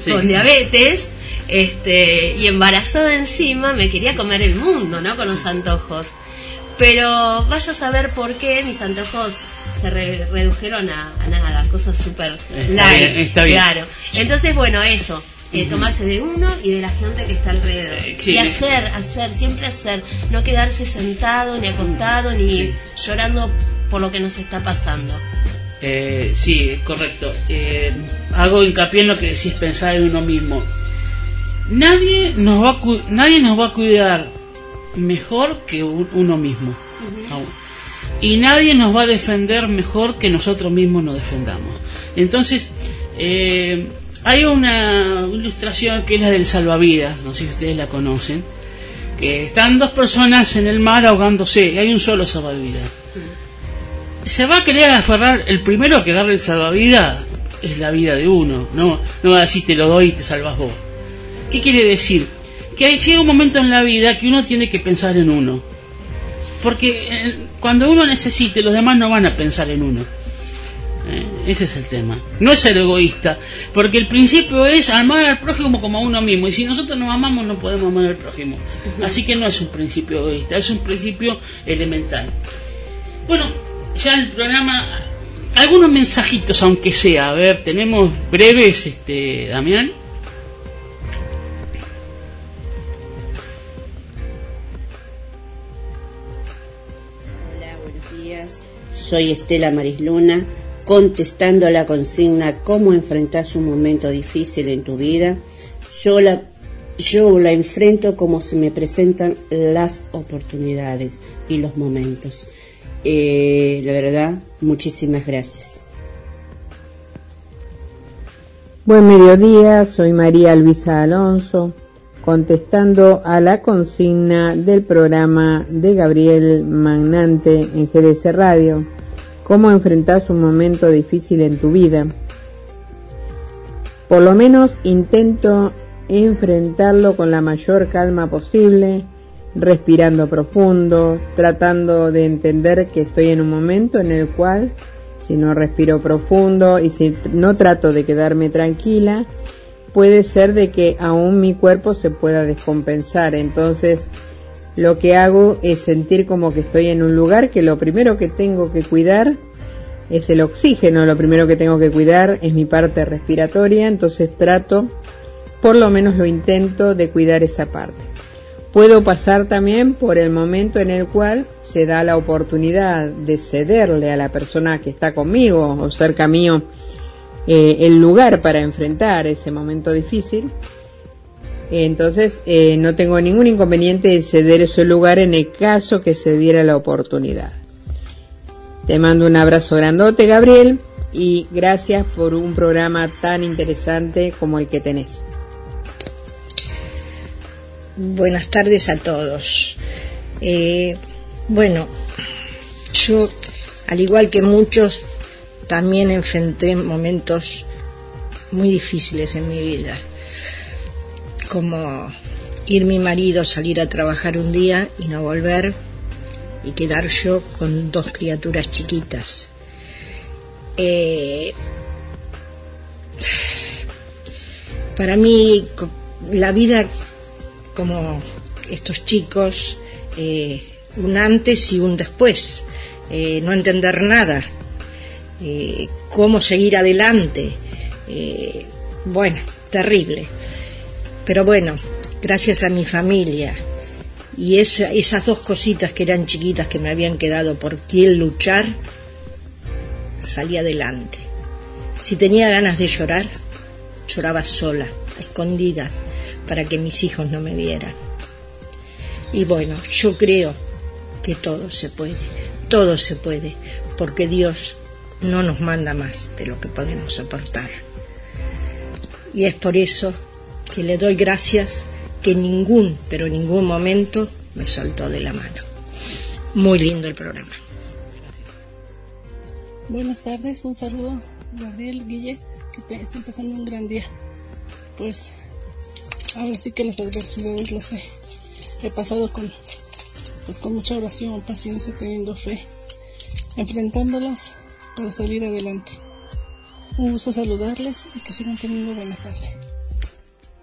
Sí. con diabetes este y embarazada encima me quería comer el mundo, ¿no? Con los antojos. Pero vaya a saber por qué mis antojos se re- redujeron a, a nada, cosas súper light. está bien. Claro. Entonces, bueno, eso. eh, tomarse de uno y de la gente que está alrededor. sí. Y hacer, hacer, siempre hacer. No quedarse sentado, ni acostado, ni llorando por lo que nos está pasando. Eh, sí, es correcto. Eh, hago hincapié en lo que decís, pensar en uno mismo. Nadie nos va a, cu- nadie nos va a cuidar mejor que un- uno mismo. Y nadie nos va a defender mejor que nosotros mismos nos defendamos. Entonces, eh, hay una ilustración que es la del salvavidas, no sé si ustedes la conocen, que están dos personas en el mar ahogándose y hay un solo salvavidas se va a querer aferrar, el primero que agarre el salvavidas es la vida de uno, no, no va a decir te lo doy y te salvas vos. ¿Qué quiere decir? Que llega un momento en la vida que uno tiene que pensar en uno. Porque eh, cuando uno necesite, los demás no van a pensar en uno. Eh, ese es el tema. No es ser egoísta, porque el principio es amar al prójimo como a uno mismo. Y si nosotros nos amamos, no podemos amar al prójimo. Así que no es un principio egoísta, es un principio elemental. Bueno, ya el programa, algunos mensajitos, aunque sea. A ver, tenemos breves, este, Damián. Soy Estela Marisluna, contestando a la consigna ¿Cómo enfrentas un momento difícil en tu vida? Yo la, yo la enfrento como se me presentan las oportunidades y los momentos. Eh, la verdad, muchísimas gracias. Buen mediodía, soy María Luisa Alonso, contestando a la consigna del programa de Gabriel Magnante en GDC Radio. ¿Cómo enfrentas un momento difícil en tu vida? Por lo menos intento enfrentarlo con la mayor calma posible, respirando profundo, tratando de entender que estoy en un momento en el cual si no respiro profundo y si no trato de quedarme tranquila, puede ser de que aún mi cuerpo se pueda descompensar. Entonces, lo que hago es sentir como que estoy en un lugar que lo primero que tengo que cuidar es el oxígeno, lo primero que tengo que cuidar es mi parte respiratoria, entonces trato, por lo menos lo intento, de cuidar esa parte. Puedo pasar también por el momento en el cual se da la oportunidad de cederle a la persona que está conmigo o cerca mío eh, el lugar para enfrentar ese momento difícil. Entonces eh, no tengo ningún inconveniente en ceder ese lugar en el caso que se diera la oportunidad. Te mando un abrazo grandote, Gabriel, y gracias por un programa tan interesante como el que tenés. Buenas tardes a todos. Eh, bueno, yo, al igual que muchos, también enfrenté momentos muy difíciles en mi vida, como ir mi marido, salir a trabajar un día y no volver, y quedar yo con dos criaturas chiquitas. Eh, para mí, la vida como estos chicos, eh, un antes y un después, eh, no entender nada, cómo seguir adelante, bueno, terrible. Pero bueno, gracias a mi familia y esa, esas dos cositas que eran chiquitas que me habían quedado por quién luchar, salí adelante. Si tenía ganas de llorar, lloraba sola, a escondidas, para que mis hijos no me vieran. Y bueno, yo creo que todo se puede, todo se puede, porque Dios no nos manda más de lo que podemos soportar. Y es por eso que le doy gracias que ningún, pero ningún momento me soltó de la mano. Muy lindo el programa. Buenas tardes, un saludo, Gabriel Guille, que te está empezando un gran día. Pues ahora sí que las adversidades las he, pasado con, pues con mucha oración, paciencia, teniendo fe, enfrentándolas para salir adelante. Un gusto saludarles y que sigan teniendo buena tarde.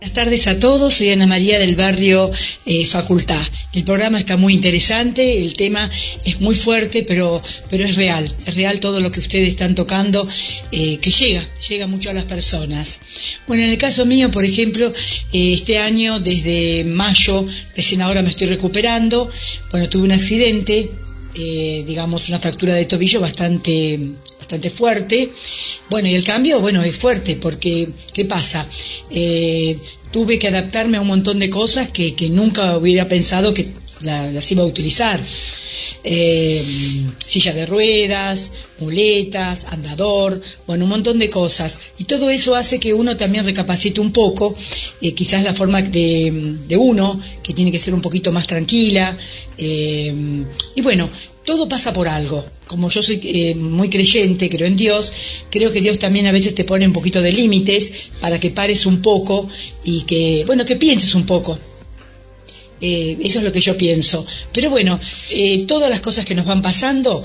Buenas tardes a todos, soy Ana María del barrio eh, Facultad. El programa está muy interesante, el tema es muy fuerte, pero, pero es real, es real todo lo que ustedes están tocando, eh, que llega, llega mucho a las personas. Bueno, en el caso mío, por ejemplo, eh, este año, desde mayo, recién ahora me estoy recuperando, bueno, tuve un accidente, digamos, una fractura de tobillo bastante bastante fuerte. Bueno, y el cambio, bueno, es fuerte porque, ¿qué pasa? Eh, tuve que adaptarme a un montón de cosas que, que nunca hubiera pensado que las iba a utilizar. Eh, silla de ruedas, muletas, andador, bueno, un montón de cosas. Y todo eso hace que uno también recapacite un poco, eh, quizás la forma de, de, uno, que tiene que ser un poquito más tranquila. Eh, y bueno, todo pasa por algo. Como yo soy eh, muy creyente, creo en Dios, creo que Dios también a veces te pone un poquito de límites para que pares un poco y que, bueno, que pienses un poco. Eh, eso es lo que yo pienso. Pero bueno, eh, todas las cosas que nos van pasando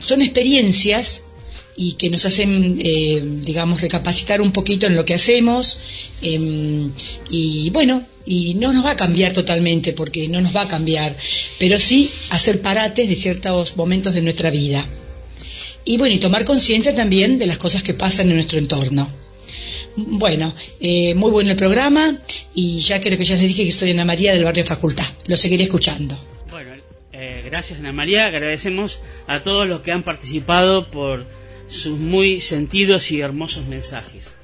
son experiencias y que nos hacen, eh, digamos, recapacitar un poquito en lo que hacemos. Eh, y bueno, y no nos va a cambiar totalmente, porque no nos va a cambiar, pero sí hacer parates de ciertos momentos de nuestra vida. Y bueno, y tomar conciencia también de las cosas que pasan en nuestro entorno. Bueno, eh, muy bueno el programa y ya creo que ya les dije que soy Ana María del barrio Facultad. Lo seguiré escuchando. Bueno, eh, gracias Ana María. Agradecemos a todos los que han participado por sus muy sentidos y hermosos mensajes.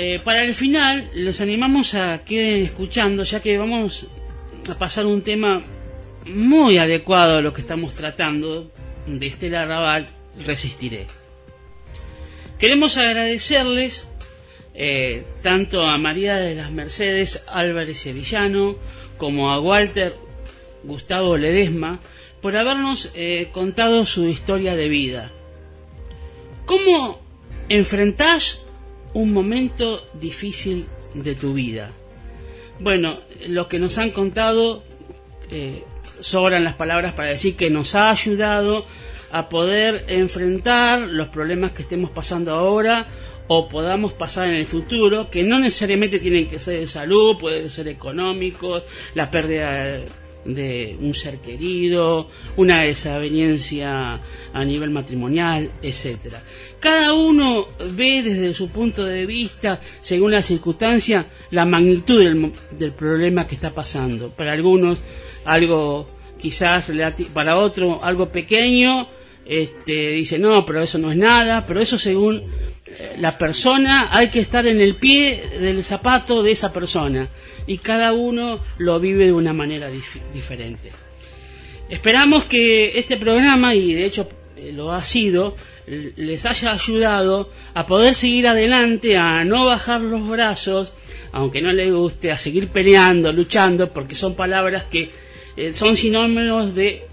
Eh, para el final, los animamos a queden escuchando, ya que vamos a pasar un tema muy adecuado a lo que estamos tratando de Estela Raval, Resistiré. Queremos agradecerles eh, tanto a María de las Mercedes Álvarez Sevillano como a Walter Gustavo Ledesma por habernos eh, contado su historia de vida. ¿Cómo enfrentás un momento difícil de tu vida? Bueno, lo que nos han contado eh, sobran las palabras para decir que nos ha ayudado a poder enfrentar los problemas que estemos pasando ahora o podamos pasar en el futuro, que no necesariamente tienen que ser de salud, pueden ser económicos, la pérdida de un ser querido, una desaveniencia a nivel matrimonial, etcétera. Cada uno ve desde su punto de vista, según la circunstancia, la magnitud del, del problema que está pasando. Para algunos algo quizás para otro algo pequeño, este dice no, pero eso no es nada, pero eso según la persona hay que estar en el pie del zapato de esa persona y cada uno lo vive de una manera dif diferente. Esperamos que este programa, y de hecho eh, lo ha sido, les haya ayudado a poder seguir adelante, a no bajar los brazos, aunque no les guste, a seguir peleando, luchando, porque son palabras que eh, son sinónimos de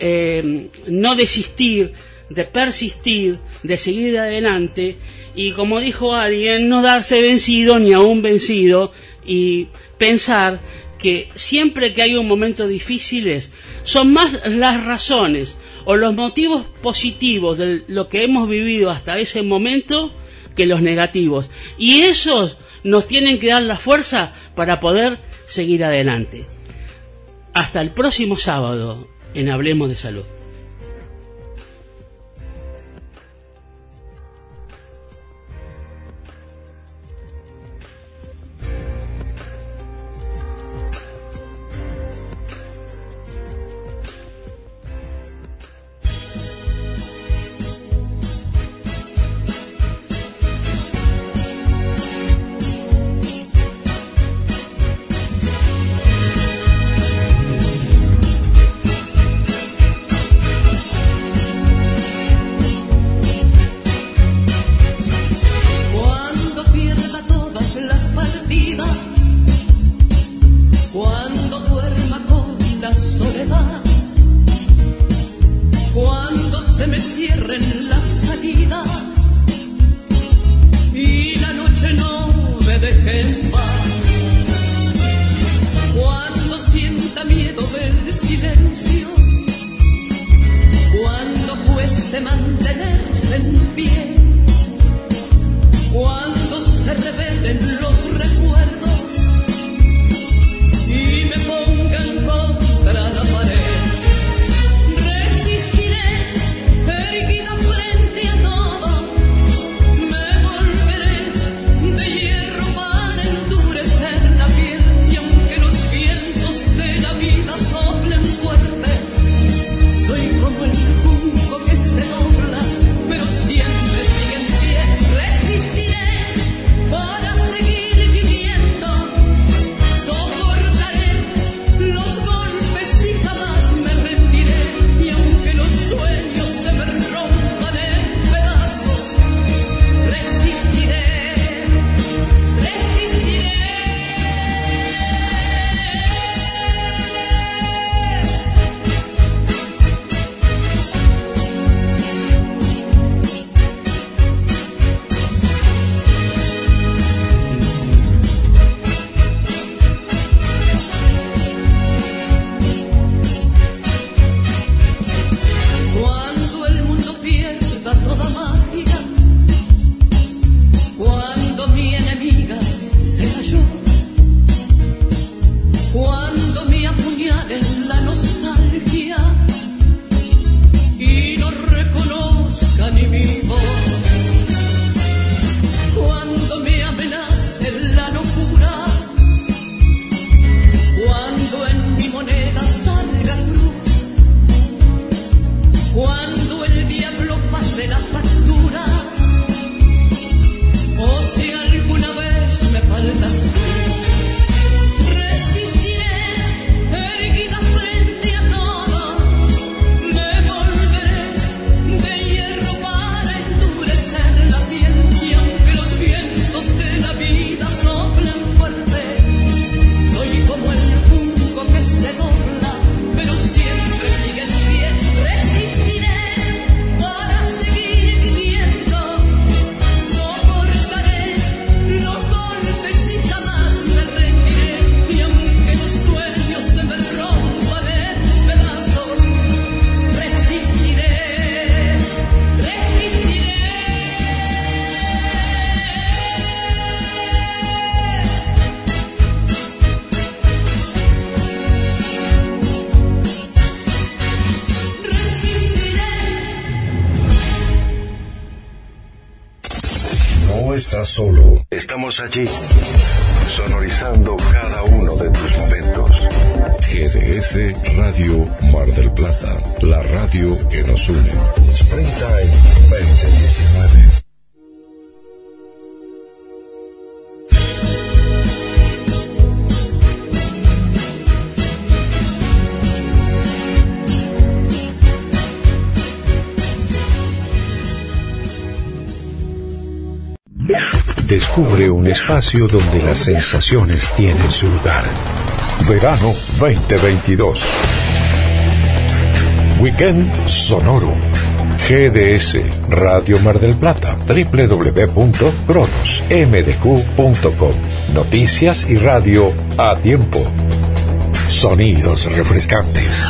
eh, no desistir, de persistir, de seguir adelante y como dijo alguien, no darse vencido ni aún vencido y pensar que siempre que hay un momento difíciles son más las razones o los motivos positivos de lo que hemos vivido hasta ese momento que los negativos. Y esos nos tienen que dar la fuerza para poder seguir adelante. Hasta el próximo sábado en Hablemos de Salud. Manchete. espacio donde las sensaciones tienen su lugar. Verano 2022. Weekend Sonoro. GDS Radio Mar del Plata, www.cronosmdq.com. Noticias y radio a tiempo. Sonidos refrescantes.